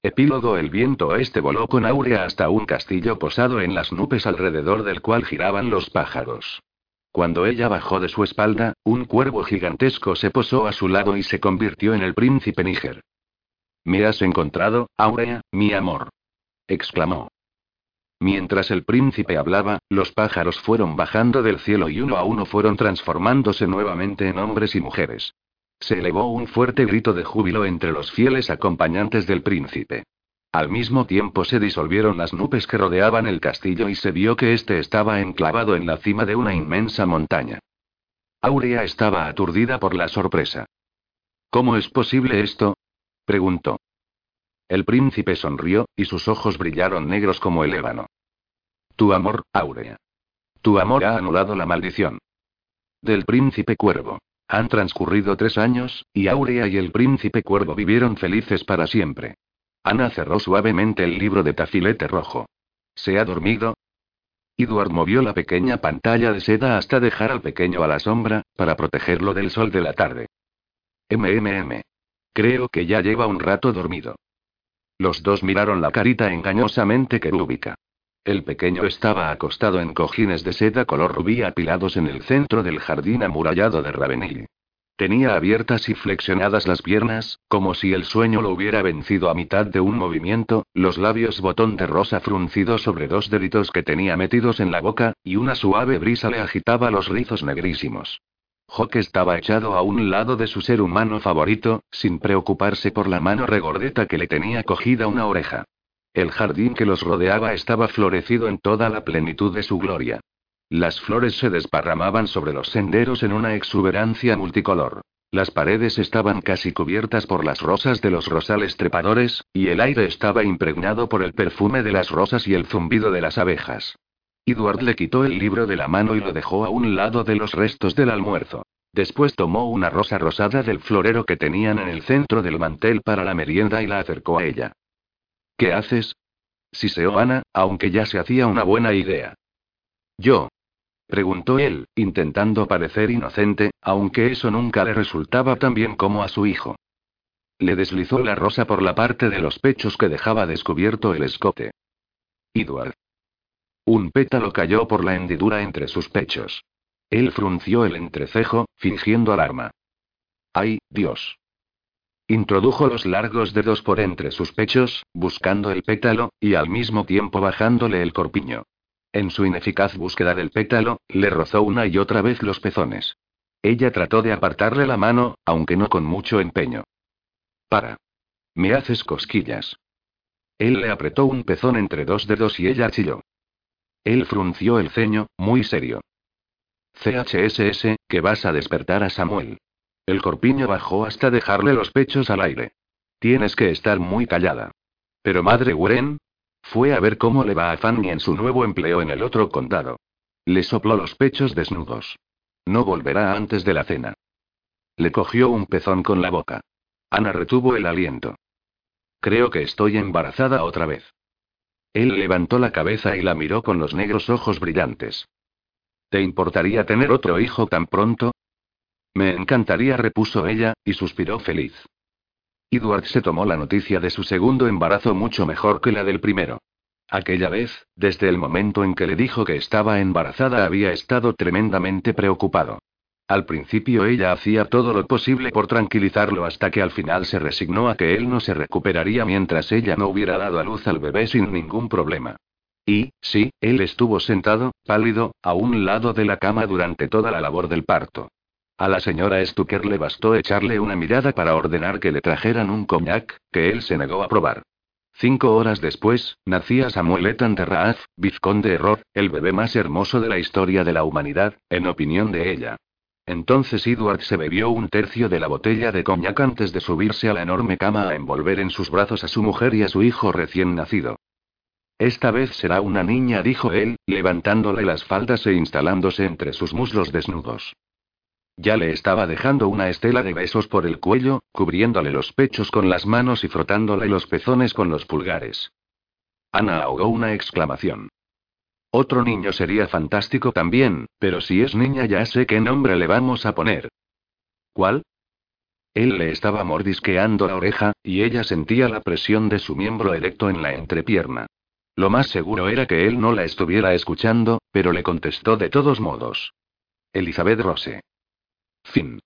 Epílogo El viento oeste voló con Aurea hasta un castillo posado en las nubes alrededor del cual giraban los pájaros. Cuando ella bajó de su espalda, un cuervo gigantesco se posó a su lado y se convirtió en el príncipe Níger. Me has encontrado, Aurea, mi amor. exclamó. Mientras el príncipe hablaba, los pájaros fueron bajando del cielo y uno a uno fueron transformándose nuevamente en hombres y mujeres. Se elevó un fuerte grito de júbilo entre los fieles acompañantes del príncipe. Al mismo tiempo se disolvieron las nubes que rodeaban el castillo y se vio que éste estaba enclavado en la cima de una inmensa montaña. Aurea estaba aturdida por la sorpresa. ¿Cómo es posible esto? preguntó. El príncipe sonrió, y sus ojos brillaron negros como el ébano. Tu amor, Aurea. Tu amor ha anulado la maldición. Del príncipe cuervo. Han transcurrido tres años, y Aurea y el príncipe cuervo vivieron felices para siempre. Ana cerró suavemente el libro de tafilete rojo. ¿Se ha dormido? Edward movió la pequeña pantalla de seda hasta dejar al pequeño a la sombra, para protegerlo del sol de la tarde. MMM. Creo que ya lleva un rato dormido. Los dos miraron la carita engañosamente querúbica. El pequeño estaba acostado en cojines de seda color rubí apilados en el centro del jardín amurallado de Ravenil. Tenía abiertas y flexionadas las piernas, como si el sueño lo hubiera vencido a mitad de un movimiento, los labios botón de rosa fruncidos sobre dos deditos que tenía metidos en la boca, y una suave brisa le agitaba los rizos negrísimos. Hawk estaba echado a un lado de su ser humano favorito, sin preocuparse por la mano regordeta que le tenía cogida una oreja. El jardín que los rodeaba estaba florecido en toda la plenitud de su gloria. Las flores se desparramaban sobre los senderos en una exuberancia multicolor. Las paredes estaban casi cubiertas por las rosas de los rosales trepadores, y el aire estaba impregnado por el perfume de las rosas y el zumbido de las abejas. Edward le quitó el libro de la mano y lo dejó a un lado de los restos del almuerzo. Después tomó una rosa rosada del florero que tenían en el centro del mantel para la merienda y la acercó a ella. ¿Qué haces? Siseó Ana, aunque ya se hacía una buena idea. ¿Yo? preguntó él, intentando parecer inocente, aunque eso nunca le resultaba tan bien como a su hijo. Le deslizó la rosa por la parte de los pechos que dejaba descubierto el escote. Edward. Un pétalo cayó por la hendidura entre sus pechos. Él frunció el entrecejo, fingiendo alarma. ¡Ay, Dios! Introdujo los largos dedos por entre sus pechos, buscando el pétalo, y al mismo tiempo bajándole el corpiño. En su ineficaz búsqueda del pétalo, le rozó una y otra vez los pezones. Ella trató de apartarle la mano, aunque no con mucho empeño. Para. Me haces cosquillas. Él le apretó un pezón entre dos dedos y ella chilló. Él frunció el ceño, muy serio. CHSS, que vas a despertar a Samuel. El corpiño bajó hasta dejarle los pechos al aire. Tienes que estar muy callada. Pero madre Wren. Fue a ver cómo le va a Fanny en su nuevo empleo en el otro condado. Le sopló los pechos desnudos. No volverá antes de la cena. Le cogió un pezón con la boca. Ana retuvo el aliento. Creo que estoy embarazada otra vez. Él levantó la cabeza y la miró con los negros ojos brillantes. ¿Te importaría tener otro hijo tan pronto? Me encantaría, repuso ella, y suspiró feliz. Edward se tomó la noticia de su segundo embarazo mucho mejor que la del primero. Aquella vez, desde el momento en que le dijo que estaba embarazada, había estado tremendamente preocupado. Al principio ella hacía todo lo posible por tranquilizarlo hasta que al final se resignó a que él no se recuperaría mientras ella no hubiera dado a luz al bebé sin ningún problema. Y, sí, él estuvo sentado, pálido, a un lado de la cama durante toda la labor del parto. A la señora Stucker le bastó echarle una mirada para ordenar que le trajeran un cognac, que él se negó a probar. Cinco horas después, nacía Samuel Ethan de vizconde Error, el bebé más hermoso de la historia de la humanidad, en opinión de ella. Entonces Edward se bebió un tercio de la botella de cognac antes de subirse a la enorme cama a envolver en sus brazos a su mujer y a su hijo recién nacido. Esta vez será una niña, dijo él, levantándole las faldas e instalándose entre sus muslos desnudos. Ya le estaba dejando una estela de besos por el cuello, cubriéndole los pechos con las manos y frotándole los pezones con los pulgares. Ana ahogó una exclamación. Otro niño sería fantástico también, pero si es niña ya sé qué nombre le vamos a poner. ¿Cuál? Él le estaba mordisqueando la oreja, y ella sentía la presión de su miembro erecto en la entrepierna. Lo más seguro era que él no la estuviera escuchando, pero le contestó de todos modos. Elizabeth Rose. Fin.